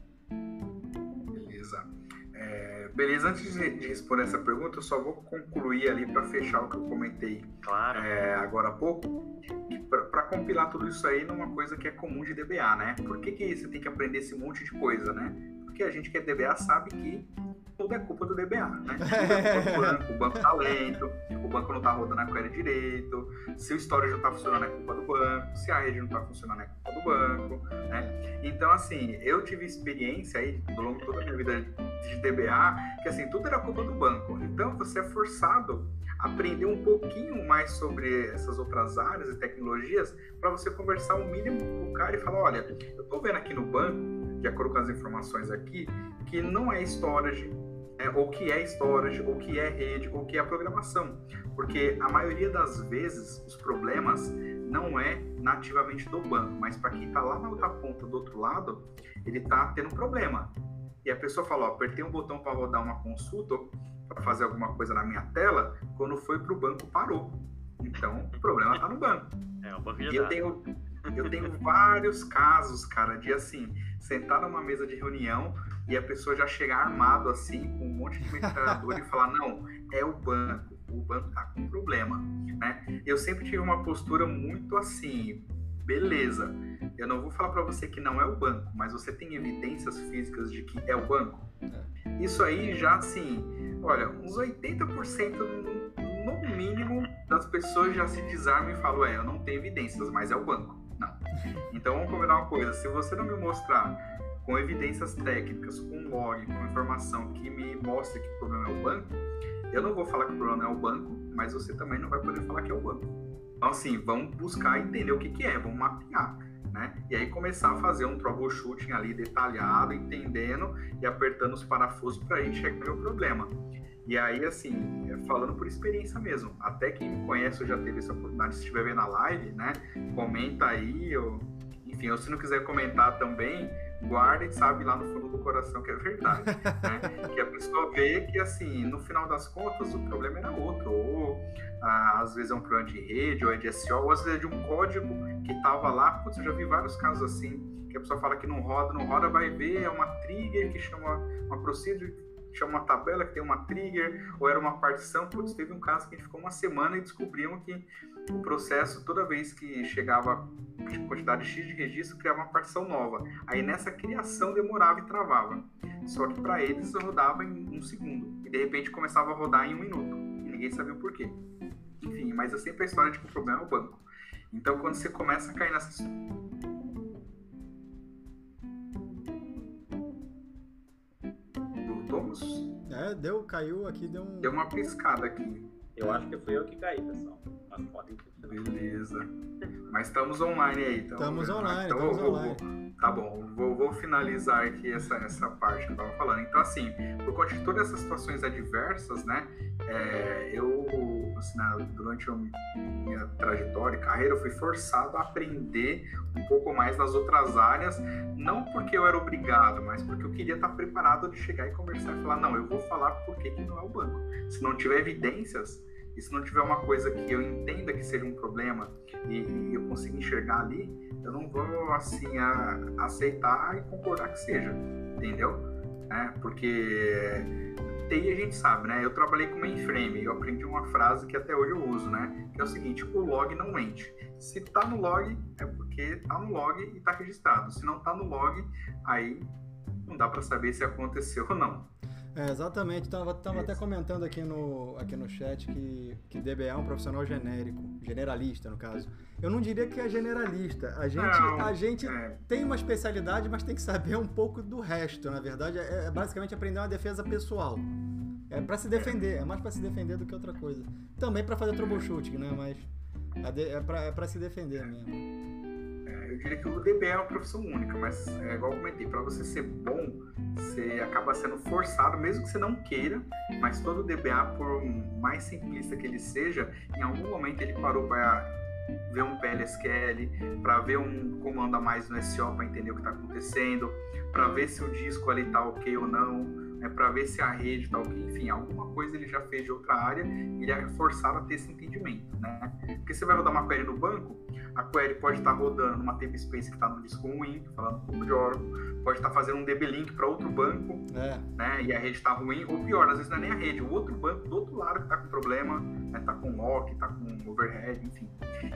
Beleza. É, beleza, antes de, de, responder essa pergunta, eu só vou concluir ali para fechar o que eu comentei claro. é, agora há pouco, para compilar tudo isso aí numa coisa que é comum de DBA, né? Por que, que você tem que aprender esse monte de coisa, né? Porque a gente que é DBA sabe que tudo é culpa do DBA, né? Tudo é culpa do banco, o banco tá lento, o banco não tá rodando a query direito, se o storage não tá funcionando é culpa do banco, se a rede não tá funcionando é culpa do banco, né? Então, assim, eu tive experiência aí, ao longo de toda a minha vida de DBA, que assim, tudo era culpa do banco. Então, você é forçado a aprender um pouquinho mais sobre essas outras áreas e tecnologias para você conversar o mínimo com o cara e falar, olha, eu tô vendo aqui no banco de acordo com as informações aqui, que não é storage, é, ou que é storage, ou que é rede, ou que é programação. Porque a maioria das vezes os problemas não é nativamente do banco, mas para quem está lá na outra ponta do outro lado, ele está tendo problema. E a pessoa fala, ó, apertei um botão para rodar uma consulta, para fazer alguma coisa na minha tela, quando foi para o banco parou. Então, o problema está no banco. É, o banco e eu tenho, eu tenho vários casos, cara, de assim, sentar numa mesa de reunião e a pessoa já chegar armado assim, com um monte de metralhador e falar: não, é o banco, o banco tá com problema. Né? Eu sempre tive uma postura muito assim, beleza. Eu não vou falar para você que não é o banco, mas você tem evidências físicas de que é o banco? É. Isso aí já assim, olha, uns 80% no mínimo das pessoas já se desarmam e falam: é, eu não tenho evidências, mas é o banco. Não. Então vamos combinar uma coisa: se você não me mostrar com evidências técnicas, com log, com informação que me mostre que o problema é o banco, eu não vou falar que o problema é o banco, mas você também não vai poder falar que é o banco. Então, assim, vamos buscar entender o que, que é, vamos mapear. Né? E aí começar a fazer um troubleshooting ali detalhado, entendendo e apertando os parafusos para checar o problema. E aí, assim, falando por experiência mesmo, até quem me conhece já teve essa oportunidade, se estiver vendo a live, né, comenta aí, ou, enfim, ou se não quiser comentar também, guarda e sabe lá no fundo do coração que é verdade. Né? que a pessoa vê que, assim, no final das contas, o problema era outro. Ou ah, às vezes é um problema de rede, ou é de SEO, ou às vezes é de um código que estava lá. Putz, eu já vi vários casos assim, que a pessoa fala que não roda, não roda, vai ver, é uma trigger que chama uma procedure chama uma tabela que tem uma trigger, ou era uma partição. Putz, teve um caso que a gente ficou uma semana e descobrimos que o processo, toda vez que chegava quantidade X de registro, criava uma partição nova. Aí nessa criação demorava e travava. Só que para eles rodava em um segundo. E de repente começava a rodar em um minuto. E ninguém sabia o porquê. Enfim, mas é sempre a história de que o problema é o banco. Então quando você começa a cair nessa Voltamos? É, deu, caiu aqui, deu um. Deu uma piscada aqui. Eu acho que fui eu que caí, pessoal. Mas podem Beleza. Mas estamos online aí. Então, estamos online, então, estamos vou, online. Vou, tá bom, vou, vou, finalizar aqui essa, essa parte que eu tava falando. Então, assim, por conta de todas essas situações adversas, né, é, eu assim, né, durante a minha trajetória e carreira, eu fui forçado a aprender um pouco mais das outras áreas, não porque eu era obrigado, mas porque eu queria estar preparado de chegar e conversar e falar, não, eu vou falar por que não é o banco. Se não tiver evidências, e se não tiver uma coisa que eu entenda que seja um problema e, e eu consiga enxergar ali, eu não vou assim a, aceitar e concordar que seja, entendeu? É, porque TI a gente sabe, né? Eu trabalhei com mainframe e eu aprendi uma frase que até hoje eu uso, né? Que é o seguinte: o log não mente. Se tá no log, é porque tá no log e tá registrado. Se não tá no log, aí não dá para saber se aconteceu ou não. É, exatamente. Tava, tava até comentando aqui no, aqui no chat que, que DBA é um profissional genérico, generalista no caso. Eu não diria que é generalista. A gente, não, a gente é. tem uma especialidade, mas tem que saber um pouco do resto. Na verdade, é, é basicamente aprender uma defesa pessoal. É para se defender, é mais para se defender do que outra coisa. Também para fazer troubleshooting, né? Mas é para é se defender mesmo eu diria que o DBA é uma profissão única, mas é igual eu comentei, para você ser bom, você acaba sendo forçado, mesmo que você não queira, mas todo DBA, por mais simplista que ele seja, em algum momento ele parou para ver um PLSQL, para ver um comando a mais no SO para entender o que está acontecendo, para ver se o disco ali está ok ou não, né, para ver se a rede está ok, enfim, alguma coisa ele já fez de outra área e ele é forçado a ter esse entendimento, né? Porque você vai rodar uma query no banco, a query pode estar tá rodando numa table space que está no disco ruim, falando um pouco de Oracle, pode estar tá fazendo um DB link para outro banco, é. né? E a rede está ruim, ou pior, às vezes não é nem a rede, o outro banco do outro lado que está com problema, está né, tá com lock, está com overhead, enfim.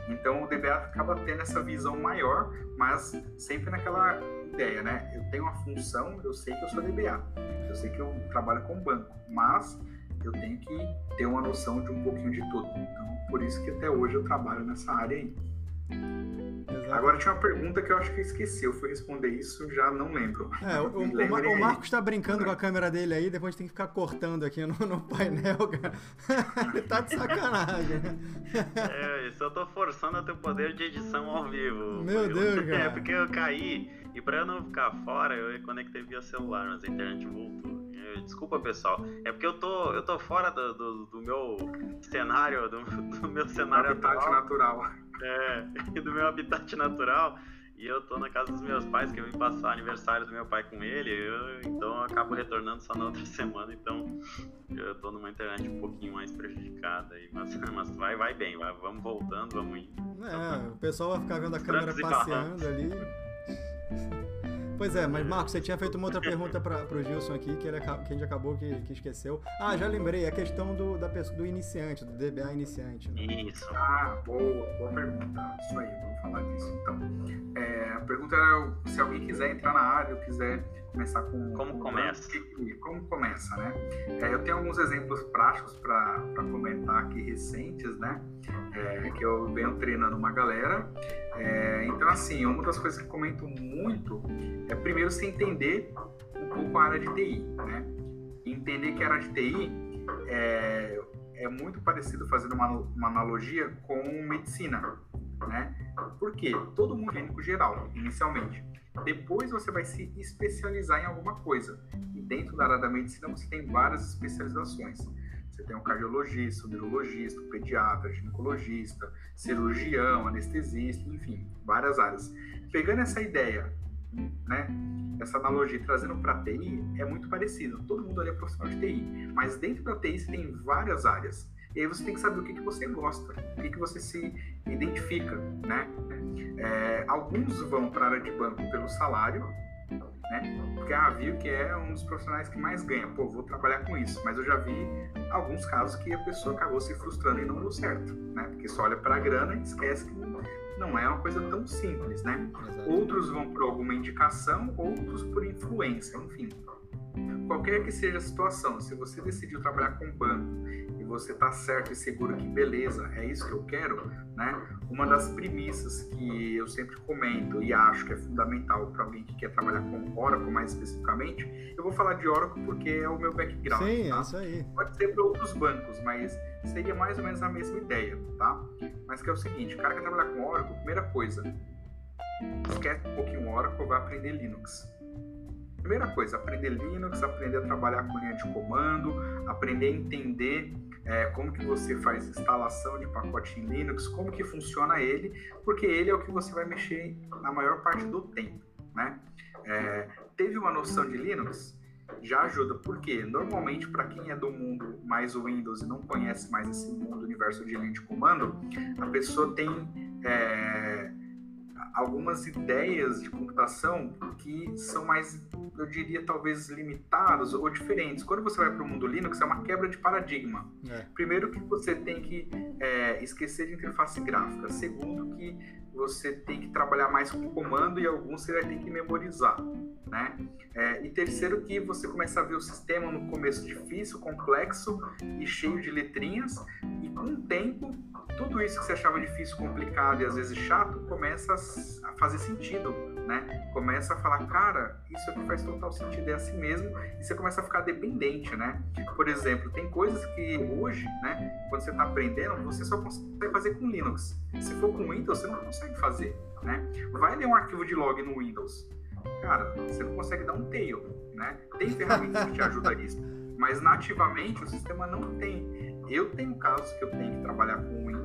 Então o DBA acaba tendo essa visão maior, mas sempre naquela ideia, né? Eu tenho uma função, eu sei que eu sou DBA, eu sei que eu trabalho com banco, mas eu tenho que ter uma noção de um pouquinho de tudo. Então, por isso que até hoje eu trabalho nessa área aí. Exato. Agora tinha uma pergunta que eu acho que eu esqueci. Eu fui responder isso, já não lembro. É, o, o, o Marcos está brincando com a câmera dele aí, depois tem que ficar cortando aqui no, no painel, cara. Ele tá de sacanagem. É, isso eu tô forçando a ter poder de edição ao vivo. Meu Deus, cara. É, porque eu caí e pra eu não ficar fora, eu conectei via celular, mas a internet voltou. Desculpa, pessoal. É porque eu tô, eu tô fora do, do, do meu cenário, do, do meu cenário habitat atual. natural. É, do meu habitat natural. E eu tô na casa dos meus pais, que eu vim passar aniversário do meu pai com ele, eu, então eu acabo retornando só na outra semana, então eu tô numa internet um pouquinho mais prejudicada aí, mas, mas vai, vai bem, vai, vamos voltando, vamos indo. É, o pessoal vai ficar vendo a câmera passeando ali. Pois é, mas Marcos, você tinha feito uma outra pergunta para o Gilson aqui, que, ele, que a gente acabou que, que esqueceu. Ah, já lembrei, a questão do, da, do iniciante, do DBA iniciante. Né? Isso. Ah, boa, boa pergunta. Isso aí, vamos falar disso então. É, a pergunta era se alguém quiser entrar na área ou quiser começar com. Como começa? Como começa, né? É, eu tenho alguns exemplos práticos para comentar aqui recentes, né? É, que eu venho treinando uma galera. É, então, assim, uma das coisas que comento muito é primeiro você entender um pouco a área de TI, né? entender que a área de TI é, é muito parecido, fazendo uma, uma analogia com medicina, né? Por quê? Todo mundo é clínico geral, inicialmente. Depois você vai se especializar em alguma coisa. E dentro da área da medicina você tem várias especializações. Você tem um cardiologista, um neurologista, um pediatra, ginecologista, cirurgião, anestesista, enfim, várias áreas. Pegando essa ideia, né, essa analogia trazendo para TI, é muito parecido. Todo mundo ali é profissional de TI, mas dentro da TI você tem várias áreas. E aí você tem que saber o que, que você gosta, o que, que você se identifica, né? É, alguns vão para a área de banco pelo salário, né? Porque ah, viu que é um dos profissionais que mais ganha, pô, vou trabalhar com isso. Mas eu já vi alguns casos que a pessoa acabou se frustrando e não deu certo, né? Porque só olha para a grana e esquece que não é uma coisa tão simples, né? Outros vão por alguma indicação, outros por influência, enfim. Qualquer que seja a situação, se você decidiu trabalhar com banco você está certo e seguro que beleza, é isso que eu quero, né? Uma das premissas que eu sempre comento e acho que é fundamental para alguém que quer trabalhar com Oracle mais especificamente, eu vou falar de Oracle porque é o meu background. Sim, tá? é isso aí. Pode ser para outros bancos, mas seria mais ou menos a mesma ideia, tá? Mas que é o seguinte, o cara que quer trabalhar com Oracle, primeira coisa, esquece um pouquinho Oracle, vai aprender Linux. Primeira coisa, aprender Linux, aprender a trabalhar com linha de comando, aprender a entender é, como que você faz instalação de pacote em Linux, como que funciona ele, porque ele é o que você vai mexer na maior parte do tempo, né? É, teve uma noção de Linux? Já ajuda, porque normalmente para quem é do mundo mais Windows e não conhece mais esse mundo, universo de linha de comando, a pessoa tem é, algumas ideias de computação que são mais, eu diria, talvez limitadas ou diferentes. Quando você vai para o mundo Linux, é uma quebra de paradigma. É. Primeiro que você tem que é, esquecer de interface gráfica. Segundo que você tem que trabalhar mais com comando e alguns você vai ter que memorizar. Né? É, e terceiro que você começa a ver o sistema no começo difícil, complexo e cheio de letrinhas e com o tempo tudo isso que você achava difícil, complicado e às vezes chato começa a fazer sentido, né? Começa a falar, cara, isso aqui faz total sentido, é assim mesmo, e você começa a ficar dependente, né? Por exemplo, tem coisas que hoje, né, quando você está aprendendo, você só consegue fazer com Linux. Se for com Windows, você não consegue fazer, né? Vai ler um arquivo de log no Windows. Cara, você não consegue dar um tail, né? Tem ferramentas que te ajudam nisso, mas nativamente o sistema não tem. Eu tenho casos que eu tenho que trabalhar com Windows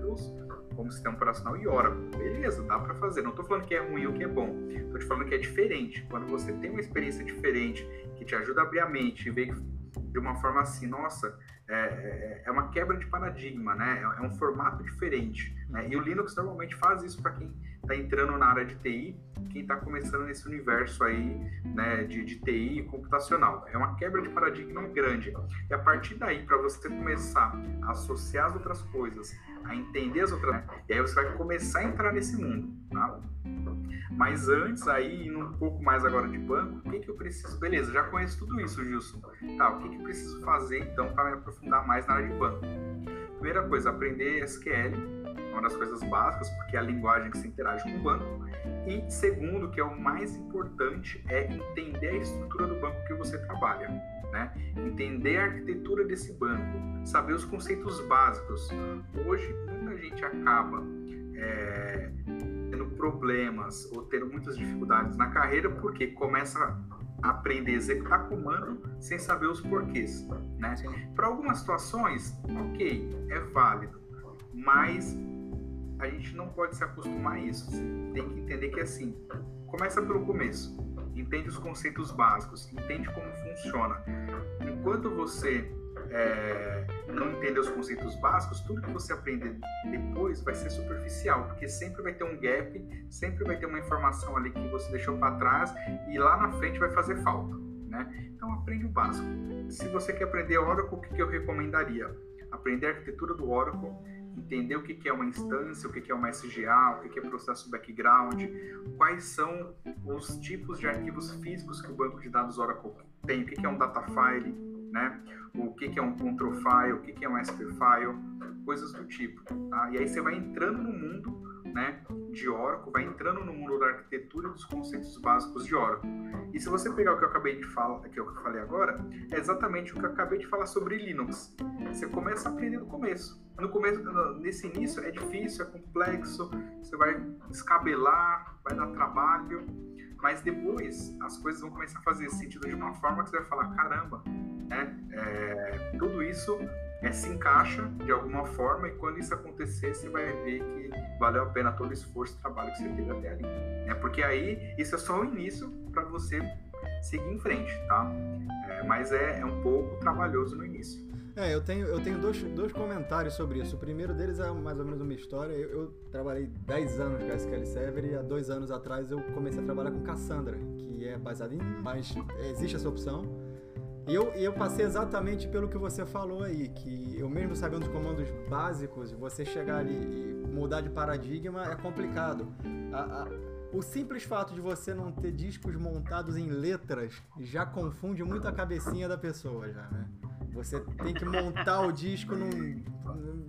como sistema operacional e Oracle. Beleza, dá para fazer. Não estou falando que é ruim ou que é bom. Estou te falando que é diferente. Quando você tem uma experiência diferente que te ajuda a abrir a mente e ver de uma forma assim, nossa, é, é, é uma quebra de paradigma, né? É, é um formato diferente. Né? E o Linux normalmente faz isso para quem está entrando na área de TI, quem está começando nesse universo aí né, de, de TI computacional. É uma quebra de paradigma grande. E a partir daí, para você começar a associar as outras coisas, a entender as outras, né? e aí você vai começar a entrar nesse mundo. Tá? Mas antes, aí, indo um pouco mais agora de banco, o que, que eu preciso? Beleza, já conheço tudo isso, Gilson. Tá, o que, que eu preciso fazer então para me aprofundar mais na área de banco? Primeira coisa, aprender SQL uma das coisas básicas, porque é a linguagem que se interage com o banco. E segundo, que é o mais importante, é entender a estrutura do banco que você trabalha. Né? Entender a arquitetura desse banco, saber os conceitos básicos. Hoje, muita gente acaba é, tendo problemas ou tendo muitas dificuldades na carreira porque começa aprender a executar comando sem saber os porquês. Né? Para algumas situações, ok, é válido, mas a gente não pode se acostumar a isso. Você tem que entender que é assim, começa pelo começo, entende os conceitos básicos, entende como funciona. Enquanto você é, não entender os conceitos básicos, tudo que você aprender depois vai ser superficial, porque sempre vai ter um gap, sempre vai ter uma informação ali que você deixou para trás e lá na frente vai fazer falta. Né? Então aprende o básico. Se você quer aprender Oracle, o que, que eu recomendaria? Aprender a arquitetura do Oracle entender o que é uma instância, o que é uma SGA, o que é processo background, quais são os tipos de arquivos físicos que o banco de dados Oracle tem, o que é um data file, né? o que é um control file, o que é um SP file, coisas do tipo. Tá? E aí você vai entrando no mundo né, de Oracle, vai entrando no mundo da arquitetura dos conceitos básicos de Oracle. E se você pegar o que eu acabei de falar, que eu falei agora, é exatamente o que eu acabei de falar sobre Linux. Você começa a aprender no começo. No começo, nesse início é difícil, é complexo, você vai descabelar, vai dar trabalho, mas depois as coisas vão começar a fazer sentido de uma forma que você vai falar, caramba, né? É, tudo isso é, se encaixa de alguma forma e quando isso acontecer, você vai ver que valeu a pena todo o esforço e trabalho que você teve até ali. Né? Porque aí isso é só o início para você seguir em frente, tá? É, mas é, é um pouco trabalhoso no início. É, eu tenho, eu tenho dois, dois comentários sobre isso. O primeiro deles é mais ou menos uma história. Eu, eu trabalhei 10 anos com a SQL Server e há dois anos atrás eu comecei a trabalhar com Cassandra, que é baseado em. Mas existe essa opção. E eu, eu passei exatamente pelo que você falou aí, que eu mesmo sabendo os comandos básicos, você chegar ali e mudar de paradigma é complicado. A, a, o simples fato de você não ter discos montados em letras já confunde muito a cabecinha da pessoa, já, né? Você tem que montar o disco num,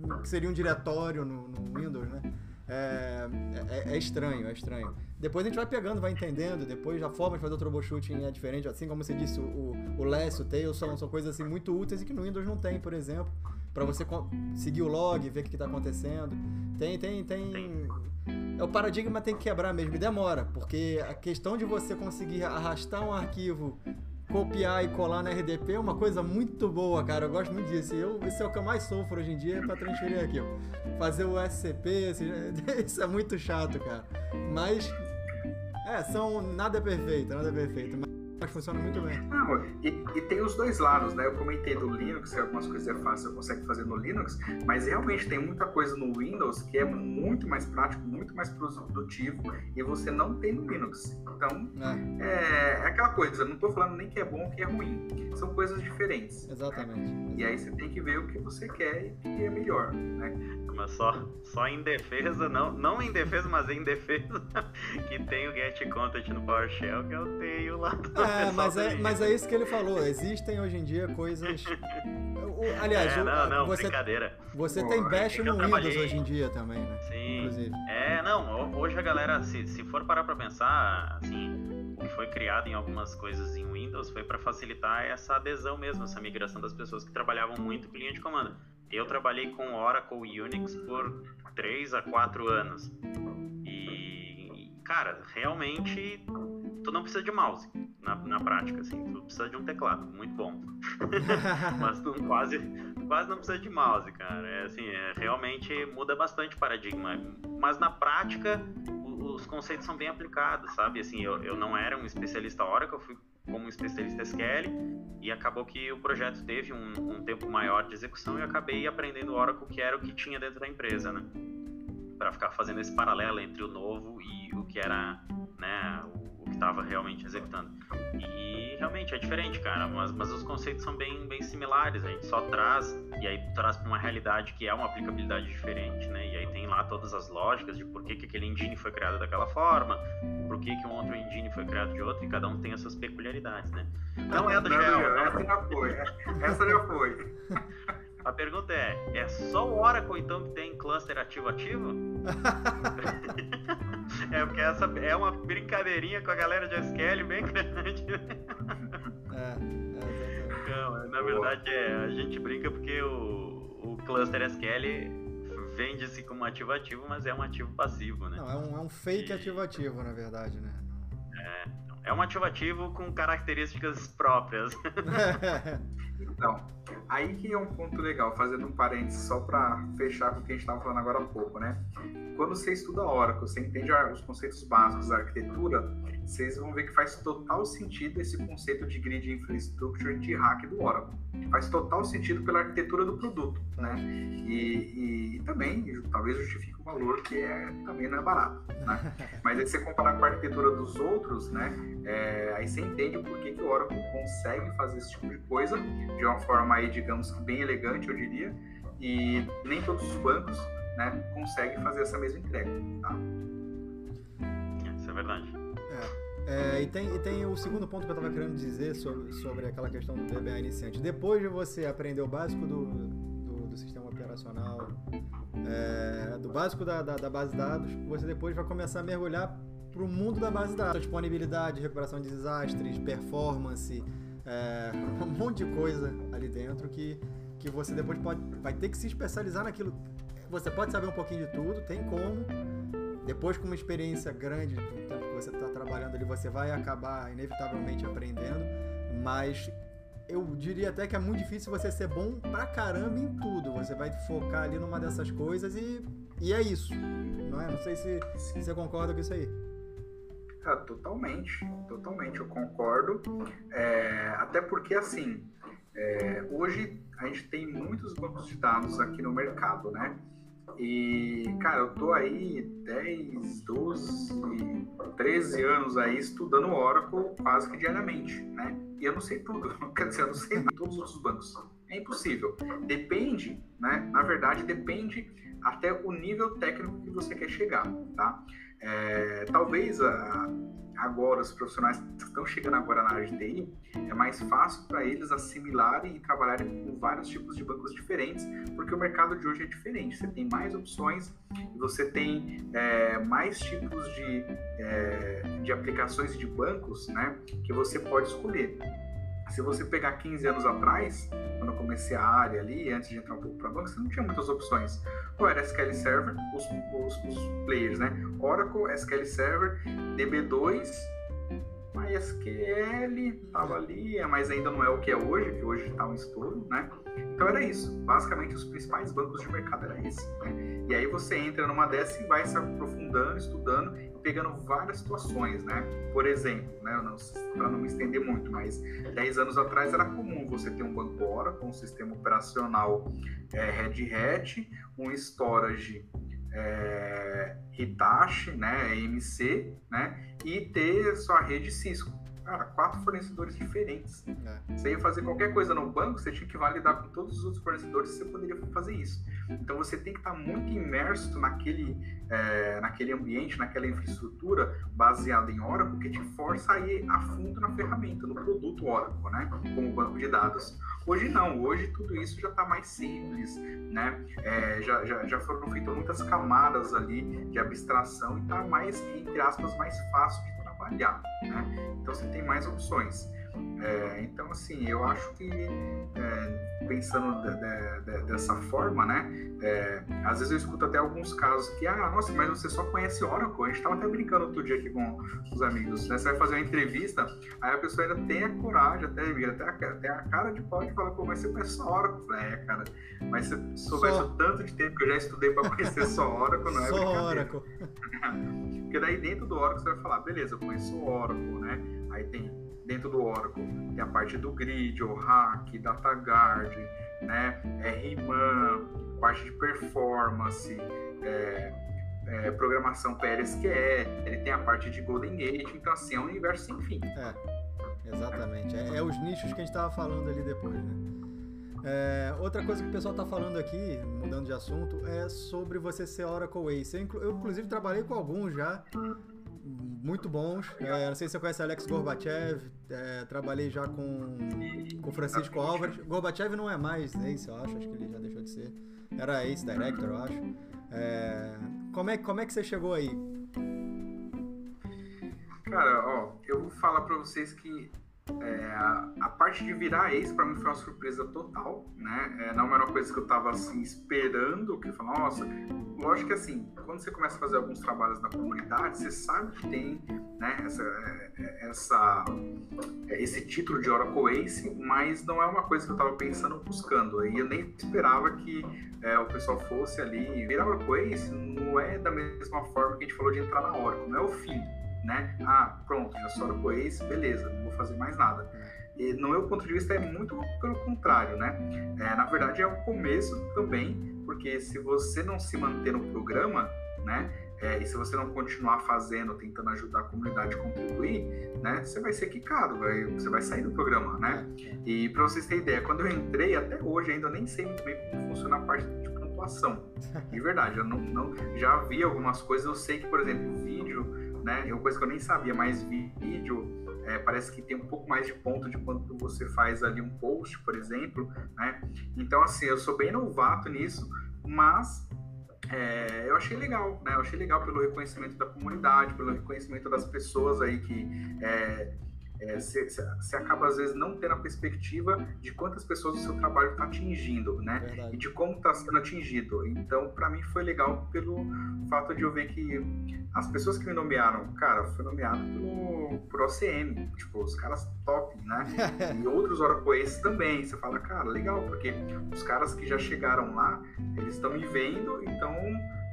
num que seria um diretório no, no Windows, né? É, é, é, estranho, é estranho. Depois a gente vai pegando, vai entendendo, depois a forma de fazer o troubleshooting é diferente, assim como você disse, o, o Less, o Tails são, são coisas assim muito úteis e que no Windows não tem, por exemplo, para você seguir o log, ver o que está acontecendo. Tem, tem, tem. É, o paradigma tem que quebrar mesmo e demora, porque a questão de você conseguir arrastar um arquivo copiar e colar na RDP é uma coisa muito boa, cara. Eu gosto muito disso. Eu, esse é o que eu mais sofro hoje em dia para transferir aqui. Ó. Fazer o SCP, isso é muito chato, cara. Mas, é, são. Nada é perfeito, nada é perfeito. Mas mas funciona muito bem. Não, e, e, tem os dois lados, né? Eu comentei do Linux, que algumas coisas é fácil, você consegue fazer no Linux, mas realmente tem muita coisa no Windows que é muito mais prático, muito mais produtivo e você não tem no Linux. Então, é, é, é aquela coisa, não estou falando nem que é bom ou que é ruim. São coisas diferentes. Exatamente. Né? E aí você tem que ver o que você quer e o que é melhor, né? Mas só, só em defesa, não, não em defesa, mas em defesa, que tem o Get Content no PowerShell, que eu tenho lá. É, mas é, mas é isso que ele falou. Existem hoje em dia coisas. Aliás, é, não, não, você, brincadeira. Você Pô, tem bash no Windows hoje em dia também, né? Sim. Inclusive. É, não, hoje a galera, se, se for parar pra pensar, assim, o que foi criado em algumas coisas em Windows foi para facilitar essa adesão mesmo, essa migração das pessoas que trabalhavam muito com linha de comando. Eu trabalhei com Oracle Unix por 3 a 4 anos. E, cara, realmente tu não precisa de mouse na, na prática, assim, tu precisa de um teclado, muito bom. Mas tu quase, quase não precisa de mouse, cara. É assim, é, realmente muda bastante o paradigma. Mas na prática, os conceitos são bem aplicados, sabe? Assim, eu, eu não era um especialista Oracle, eu fui como especialista SQL e acabou que o projeto teve um, um tempo maior de execução e eu acabei aprendendo Oracle, que era o que tinha dentro da empresa, né? Para ficar fazendo esse paralelo entre o novo e o que era, né, o que estava realmente executando. E realmente é diferente, cara, mas, mas os conceitos são bem, bem similares, a gente só traz, e aí traz para uma realidade que é uma aplicabilidade diferente, né? E aí tem lá todas as lógicas de por que, que aquele engine foi criado daquela forma, por que, que um outro engine foi criado de outro, e cada um tem as suas peculiaridades, né? Não, é do não, gel, essa já foi, essa já foi. A pergunta é, é só o Oracle então que tem cluster ativo-ativo? é porque essa é uma brincadeirinha com a galera de SQL bem grande. é, é Não, na verdade é, a gente brinca porque o, o cluster SQL vende-se como ativo-ativo, mas é um ativo passivo, né? Não, é um, é um fake ativo-ativo, na verdade, né? É, é um ativo-ativo com características próprias. Então, aí que é um ponto legal, fazendo um parênteses só para fechar com o que a gente estava falando agora há pouco, né? Quando você estuda Oracle, você entende os conceitos básicos da arquitetura, vocês vão ver que faz total sentido esse conceito de grid infrastructure de hack do Oracle. Faz total sentido pela arquitetura do produto, né? E, e, e também, talvez justifique o valor, que é, também não é barato, né? Mas aí você comparar com a arquitetura dos outros, né? É, aí você entende por que, que o Oracle consegue fazer esse tipo de coisa de uma forma aí, digamos, bem elegante, eu diria, e nem todos os bancos né, conseguem fazer essa mesma entrega. Tá? Isso é verdade. É. É, e, tem, e tem o segundo ponto que eu estava querendo dizer sobre, sobre aquela questão do DBA iniciante. Depois de você aprender o básico do, do, do sistema operacional, é, do básico da, da, da, base de dados, você depois vai começar a mergulhar para o mundo da base de dados. Disponibilidade, recuperação de desastres, performance, é, um monte de coisa ali dentro que, que você depois pode, vai ter que se especializar naquilo. Você pode saber um pouquinho de tudo, tem como. Depois, com uma experiência grande, com o tempo que você está trabalhando ali, você vai acabar inevitavelmente aprendendo. Mas eu diria até que é muito difícil você ser bom pra caramba em tudo. Você vai focar ali numa dessas coisas e, e é isso. Não é? Não sei se, se você concorda com isso aí. Cara, totalmente, totalmente, eu concordo. É, até porque, assim, é, hoje a gente tem muitos bancos de dados aqui no mercado, né? E, cara, eu tô aí 10, 12, 13 anos aí estudando Oracle quase que diariamente, né? E eu não sei tudo, quer dizer, eu não sei todos os bancos. É impossível. Depende, né? Na verdade, depende até o nível técnico que você quer chegar, tá? É, talvez a, agora os profissionais que estão chegando agora na área de TI é mais fácil para eles assimilarem e trabalharem com vários tipos de bancos diferentes, porque o mercado de hoje é diferente. Você tem mais opções, você tem é, mais tipos de, é, de aplicações de bancos, né, que você pode escolher. Se você pegar 15 anos atrás, quando eu comecei a área ali, antes de entrar um pouco para banco, você não tinha muitas opções. Qual era SQL Server, os, os, os players, né? Oracle, SQL Server, DB2 MySQL estava ali, mas ainda não é o que é hoje, que hoje está um estouro, né? Então era isso. Basicamente, os principais bancos de mercado era esse. Né? E aí você entra numa dessa e vai se aprofundando, estudando e pegando várias situações, né? Por exemplo, né, para não me estender muito, mas 10 anos atrás era comum você ter um banco Oracle, um sistema operacional é, Red Hat, um storage é, Hitachi, né, EMC, né, e ter sua rede Cisco. Cara, quatro fornecedores diferentes. É. Você ia fazer qualquer coisa no banco, você tinha que validar com todos os outros fornecedores se você poderia fazer isso. Então você tem que estar muito imerso naquele, é, naquele ambiente, naquela infraestrutura baseada em Oracle que te força a ir a fundo na ferramenta, no produto Oracle, né? Como banco de dados. Hoje não, hoje tudo isso já está mais simples, né? É, já, já, já foram feitas muitas camadas ali de abstração e está mais, entre aspas, mais fácil de trabalhar, né? Então você tem mais opções. É, então, assim, eu acho que é, pensando de, de, de, dessa forma, né? É, às vezes eu escuto até alguns casos que, ah, nossa, mas você só conhece Oracle. A gente estava até brincando outro dia aqui com os amigos. Né? Você vai fazer uma entrevista, aí a pessoa ainda tem a coragem, até, até, a, até a cara de pau de falar, pô, mas você conhece só Oracle. Falei, é, cara, mas se soubesse o tanto de tempo que eu já estudei para conhecer só Oracle, não é Só Oracle. Porque daí dentro do Oracle você vai falar, beleza, eu conheço Oracle, né? Aí tem dentro do Oracle. Tem a parte do grid, o hack, DataGuard, né? É RIMAN, parte de performance, é, é, programação PLSQL, ele tem a parte de Golden Gate, então assim, é um universo sem fim. É, exatamente. É, é os nichos que a gente estava falando ali depois, né? É, outra coisa que o pessoal está falando aqui, mudando de assunto, é sobre você ser Oracle Ace. Eu, inclusive, trabalhei com alguns já muito bons. É, não sei se você conhece Alex Gorbachev, é, trabalhei já com, com Francisco Álvares. Gorbachev não é mais Ace, eu acho, acho que ele já deixou de ser. Era Ace Director, eu acho. É, como, é, como é que você chegou aí? Cara, ó, eu vou falar para vocês que é, a, parte de virar ex para mim foi uma surpresa total, né? É, não era uma coisa que eu estava assim esperando, que eu falei, nossa, lógico que assim, quando você começa a fazer alguns trabalhos na comunidade, você sabe que tem, né, essa, é, essa é, esse título de Oracle Ace, mas não é uma coisa que eu estava pensando buscando. E eu nem esperava que é, o pessoal fosse ali virar Oracle Ace. Não é da mesma forma que a gente falou de entrar na Oracle, não é o fim né? Ah, pronto, já só com esse, beleza, não vou fazer mais nada. E, no meu ponto de vista é muito pelo contrário, né? É, na verdade é o começo também, porque se você não se manter no programa, né? É, e se você não continuar fazendo, tentando ajudar a comunidade a contribuir, né, você vai ser quicado, vai, você vai sair do programa, né? E para vocês terem ideia, quando eu entrei, até hoje ainda nem sei muito bem como funciona a parte de pontuação. De verdade, eu não, não já vi algumas coisas, eu sei que, por exemplo, vídeo né? É uma coisa que eu nem sabia, mas vídeo é, parece que tem um pouco mais de ponto de quando você faz ali um post, por exemplo, né? Então, assim, eu sou bem novato nisso, mas é, eu achei legal, né? Eu achei legal pelo reconhecimento da comunidade, pelo reconhecimento das pessoas aí que é, você é, acaba às vezes não tendo a perspectiva de quantas pessoas o seu trabalho está atingindo, né? Verdade. E de como está sendo atingido. Então, para mim foi legal pelo fato de eu ver que as pessoas que me nomearam, cara, foi nomeado pelo, por OCM, tipo, os caras top, né? e outros Oracle's também. Você fala, cara, legal, porque os caras que já chegaram lá, eles estão me vendo, então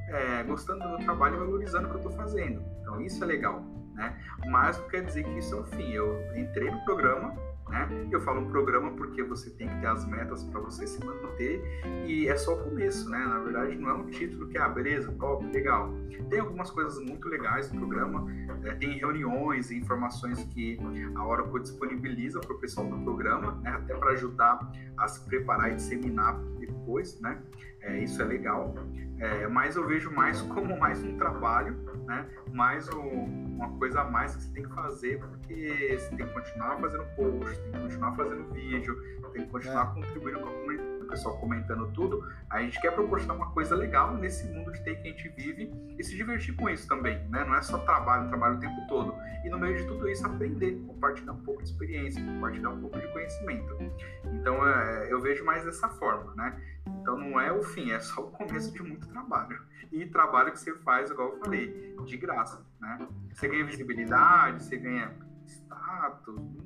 é, gostando do meu trabalho e valorizando o que eu estou fazendo. Então, isso é legal né? Mas não quer dizer que isso é o fim. Eu entrei no programa, né? Eu falo programa porque você tem que ter as metas para você se manter e é só o começo, né? Na verdade, não é um título que, ah, beleza, top, legal. Tem algumas coisas muito legais no programa, é, tem reuniões e informações que a Oracle disponibiliza para o pessoal do programa, né? Até para ajudar a se preparar e disseminar depois, né? É, isso é legal. É, mas eu vejo mais como mais um trabalho, né? Mais um, uma coisa a mais que você tem que fazer, porque você tem que continuar fazendo post, tem que continuar fazendo vídeo, tem que continuar é. contribuindo com a comunidade pessoal comentando tudo, a gente quer proporcionar uma coisa legal nesse mundo de TI que a gente vive e se divertir com isso também, né? Não é só trabalho, trabalho o tempo todo. E no meio de tudo isso, aprender, compartilhar um pouco de experiência, compartilhar um pouco de conhecimento. Então, é, eu vejo mais dessa forma, né? Então, não é o fim, é só o começo de muito trabalho. E trabalho que você faz, igual eu falei, de graça, né? Você ganha visibilidade, você ganha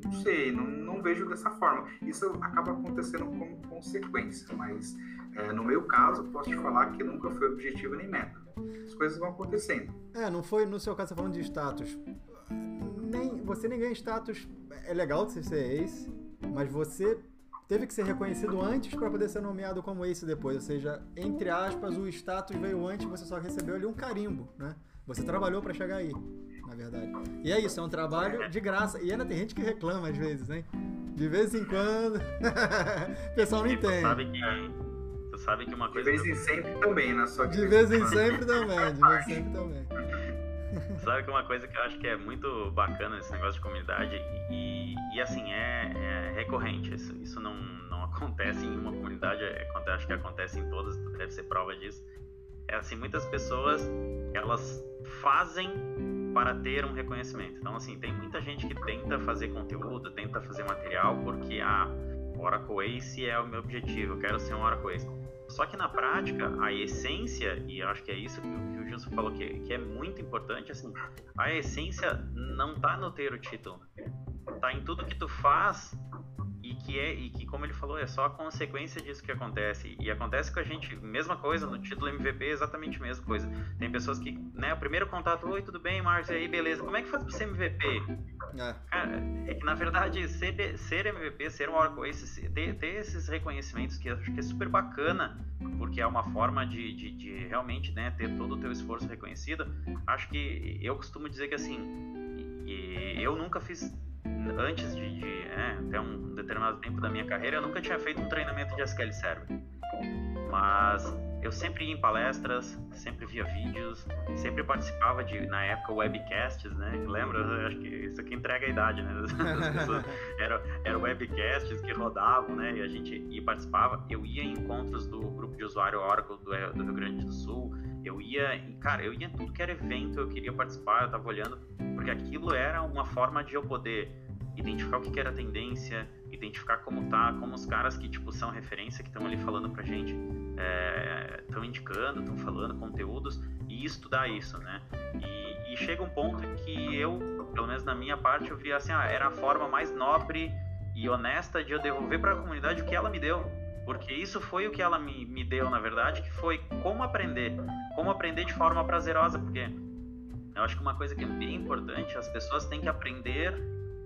não sei, não, não vejo dessa forma. Isso acaba acontecendo como consequência, mas é, no meu caso, posso te falar que nunca foi objetivo nem meta. As coisas vão acontecendo. É, não foi, no seu caso, você tá falando de status. Nem, você nem ganha status. É legal de você ser ace, mas você teve que ser reconhecido antes para poder ser nomeado como ace depois. Ou seja, entre aspas, o status veio antes, você só recebeu ali um carimbo, né? Você trabalhou para chegar aí, na verdade. E é isso, é um trabalho de graça. E ainda tem gente que reclama às vezes, né? De vez em quando. o pessoal não entende. Sabe que, tu sabe que uma coisa. De vez em sempre também, na sua De vez em sempre também, de vez em sempre também. Sabe que uma coisa que eu acho que é muito bacana nesse negócio de comunidade e, e assim, é, é, recorrente. Isso, isso não, não acontece em uma comunidade, é, acho que acontece em todas, deve ser prova disso. É assim, muitas pessoas, elas fazem para ter um reconhecimento. Então, assim, tem muita gente que tenta fazer conteúdo, tenta fazer material porque a ah, Oracle Ace é o meu objetivo, eu quero ser um Oracle Ace. Só que na prática, a essência, e acho que é isso que, o Gilson falou que, que é muito importante, assim, a essência não está no ter o título, está em tudo que tu faz que é e que como ele falou é só a consequência disso que acontece. E acontece com a gente mesma coisa no título MVP exatamente a mesma coisa. Tem pessoas que né o primeiro contato oi tudo bem Márcio? Aí beleza? Como é que faz para ser MVP é. Cara, é que na verdade ser, ser MVP ser um Oracle Ace ter, ter esses reconhecimentos que acho que é super bacana porque é uma forma de, de, de realmente né ter todo o teu esforço reconhecido acho que eu costumo dizer que assim eu nunca fiz antes de, de é, até um determinado tempo da minha carreira, eu nunca tinha feito um treinamento de SQL Server. Mas eu sempre ia em palestras, sempre via vídeos, sempre participava de, na época, webcasts, né? Lembra? Acho que isso aqui entrega a idade, né? era, era webcasts que rodavam, né? E a gente ia participava. Eu ia em encontros do grupo de usuário Oracle do, do Rio Grande do Sul. Eu ia, cara, eu ia em tudo que era evento, eu queria participar, eu tava olhando, porque aquilo era uma forma de eu poder identificar o que, que era tendência, identificar como tá, como os caras que tipo são referência que estão ali falando pra gente estão é, indicando, estão falando conteúdos e estudar isso, né? E, e, chega um ponto que eu, pelo menos na minha parte, eu via assim, ah, era a forma mais nobre e honesta de eu devolver para a comunidade o que ela me deu, porque isso foi o que ela me, me deu, na verdade, que foi como aprender, como aprender de forma prazerosa, porque eu acho que uma coisa que é bem importante, as pessoas têm que aprender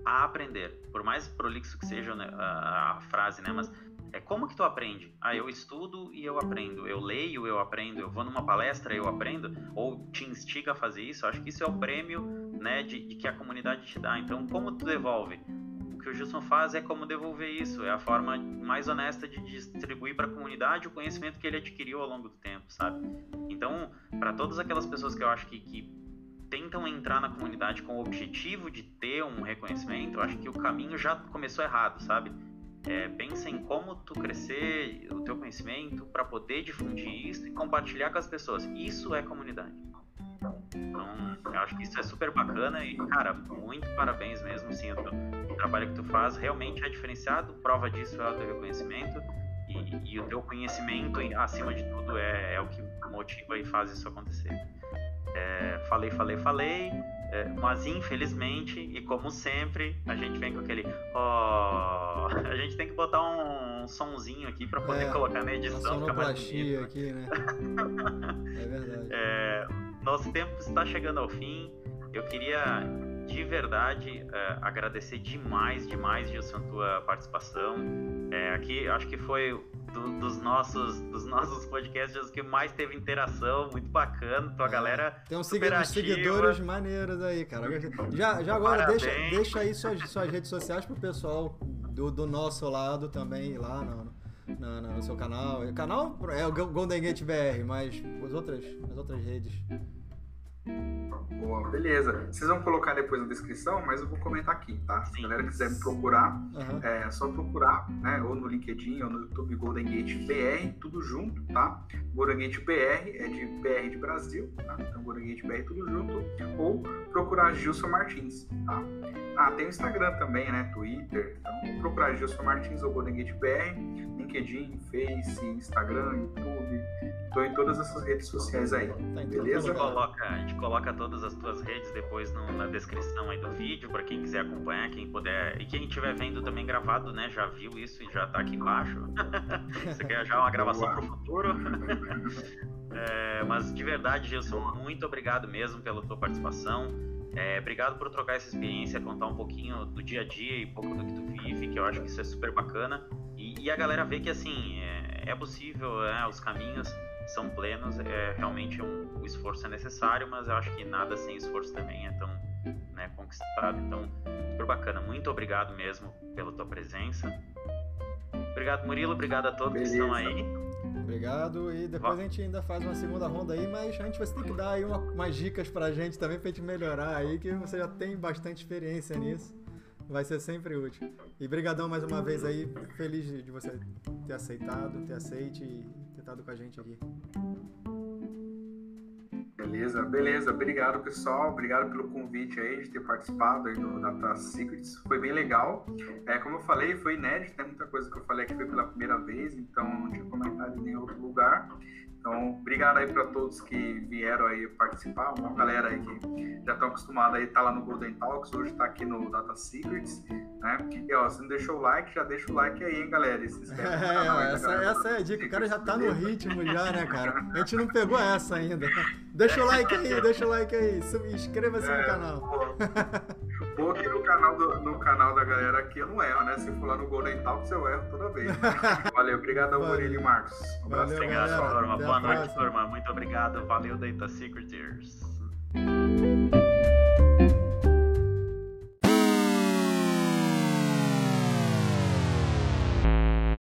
a aprender. Por mais prolixo que seja né, a, frase, né? Mas é como que tu aprende? Ah, eu estudo e eu aprendo. Eu leio, eu aprendo. Eu vou numa palestra, eu aprendo. Ou te instiga a fazer isso. Acho que isso é o prêmio, né, de, de que a comunidade te dá. Então, como tu devolve? Que o Gilson faz é como devolver isso. É a forma mais honesta de distribuir para a comunidade o conhecimento que ele adquiriu ao longo do tempo, sabe? Então, para todas aquelas pessoas que eu acho que, que tentam entrar na comunidade com o objetivo de ter um reconhecimento, eu acho que o caminho já começou errado, sabe? É, pensa em como tu crescer o teu conhecimento para poder difundir isso e compartilhar com as pessoas. Isso é comunidade. Então, eu acho que isso é super bacana e, cara, muito parabéns mesmo, sim, o, trabalho que tu faz realmente é diferenciado, prova disso é o teu reconhecimento e, e o teu conhecimento, acima de tudo, é, é o que motiva e faz isso acontecer. É, falei, falei, falei, é, mas infelizmente, e como sempre, a gente vem com aquele. Ó, oh, a gente tem que botar um, sonzinho aqui para poder é, colocar na edição. Mais bonito. aqui, né? é verdade. É, nosso tempo está chegando ao fim. Eu queria de verdade é, agradecer demais, demais, Gilson, a tua participação. É, aqui, acho que foi do, dos, nossos, dos nossos podcasts que mais teve interação, muito bacana. Tua é, galera. Tem uns seguidores maneiros aí, cara. Já, já agora, deixa, deixa aí suas, suas redes sociais pro pessoal do, do nosso lado também, lá no, no, no seu canal. O canal é o Golden Gate BR, mas as outras, as outras redes. Boa, beleza. Vocês vão colocar depois na descrição, mas eu vou comentar aqui, tá? Se a galera quiser me procurar, uhum. é só procurar, né? Ou no LinkedIn ou no YouTube Golden Gate BR, tudo junto, tá? Golden Gate BR é de BR de Brasil, tá? Então Golden Gate BR tudo junto. Ou procurar Gilson Martins, tá? Ah, tem o Instagram também, né? Twitter. Então, procurar Gilson Martins ou Golden Gate BR. LinkedIn, Face, Instagram, YouTube. Estou em todas essas redes sociais aí. Tá beleza? A gente, coloca, a gente coloca todas as tuas redes depois no, na descrição aí do vídeo, para quem quiser acompanhar, quem puder. E quem estiver vendo também gravado, né? Já viu isso e já está aqui embaixo. Você quer já uma gravação para o futuro? é, mas de verdade, Gilson, muito obrigado mesmo pela tua participação. É, obrigado por trocar essa experiência, contar um pouquinho do dia a dia e um pouco do que tu vive, que eu acho que isso é super bacana. E, e a galera vê que assim é, é possível, é, os caminhos são plenos, é realmente um, o esforço é necessário, mas eu acho que nada sem esforço também é tão né, conquistado. Então, super bacana. Muito obrigado mesmo pela tua presença. Obrigado, Murilo. Obrigado a todos Beleza. que estão aí. Obrigado. E depois a gente ainda faz uma segunda ronda aí, mas a gente vai ter que dar aí uma, umas dicas pra gente também pra gente melhorar aí, que você já tem bastante experiência nisso. Vai ser sempre útil. E brigadão mais uma vez aí, feliz de você ter aceitado, ter aceite e ter estado com a gente aqui. Beleza, beleza. Obrigado, pessoal. Obrigado pelo convite aí de ter participado aí do Data Secrets. Foi bem legal. É, como eu falei, foi inédito. Tem muita coisa que eu falei aqui foi pela primeira vez, então não tinha comentado em nenhum outro lugar. Então, obrigado aí para todos que vieram aí participar, uma galera aí que já estão acostumada aí, tá lá no Golden Talks, hoje está aqui no Data Secrets, né? E ó, se não deixou o like, já deixa o like aí, hein, galera. E se inscreve no canal, é, essa, essa é a dica, o cara já tá no ritmo já, né, cara? A gente não pegou essa ainda. Deixa o like aí, deixa o like aí, inscreva-se é, no canal. Pô, aqui no canal, do, no canal da galera aqui eu não erro, né? Se for lá no Golden Talks eu erro toda vez. Valeu, obrigado Murilo e Marcos. Um abraço. Obrigado, turma. Boa noite, turma. Muito obrigado. Valeu, Data Secretaries.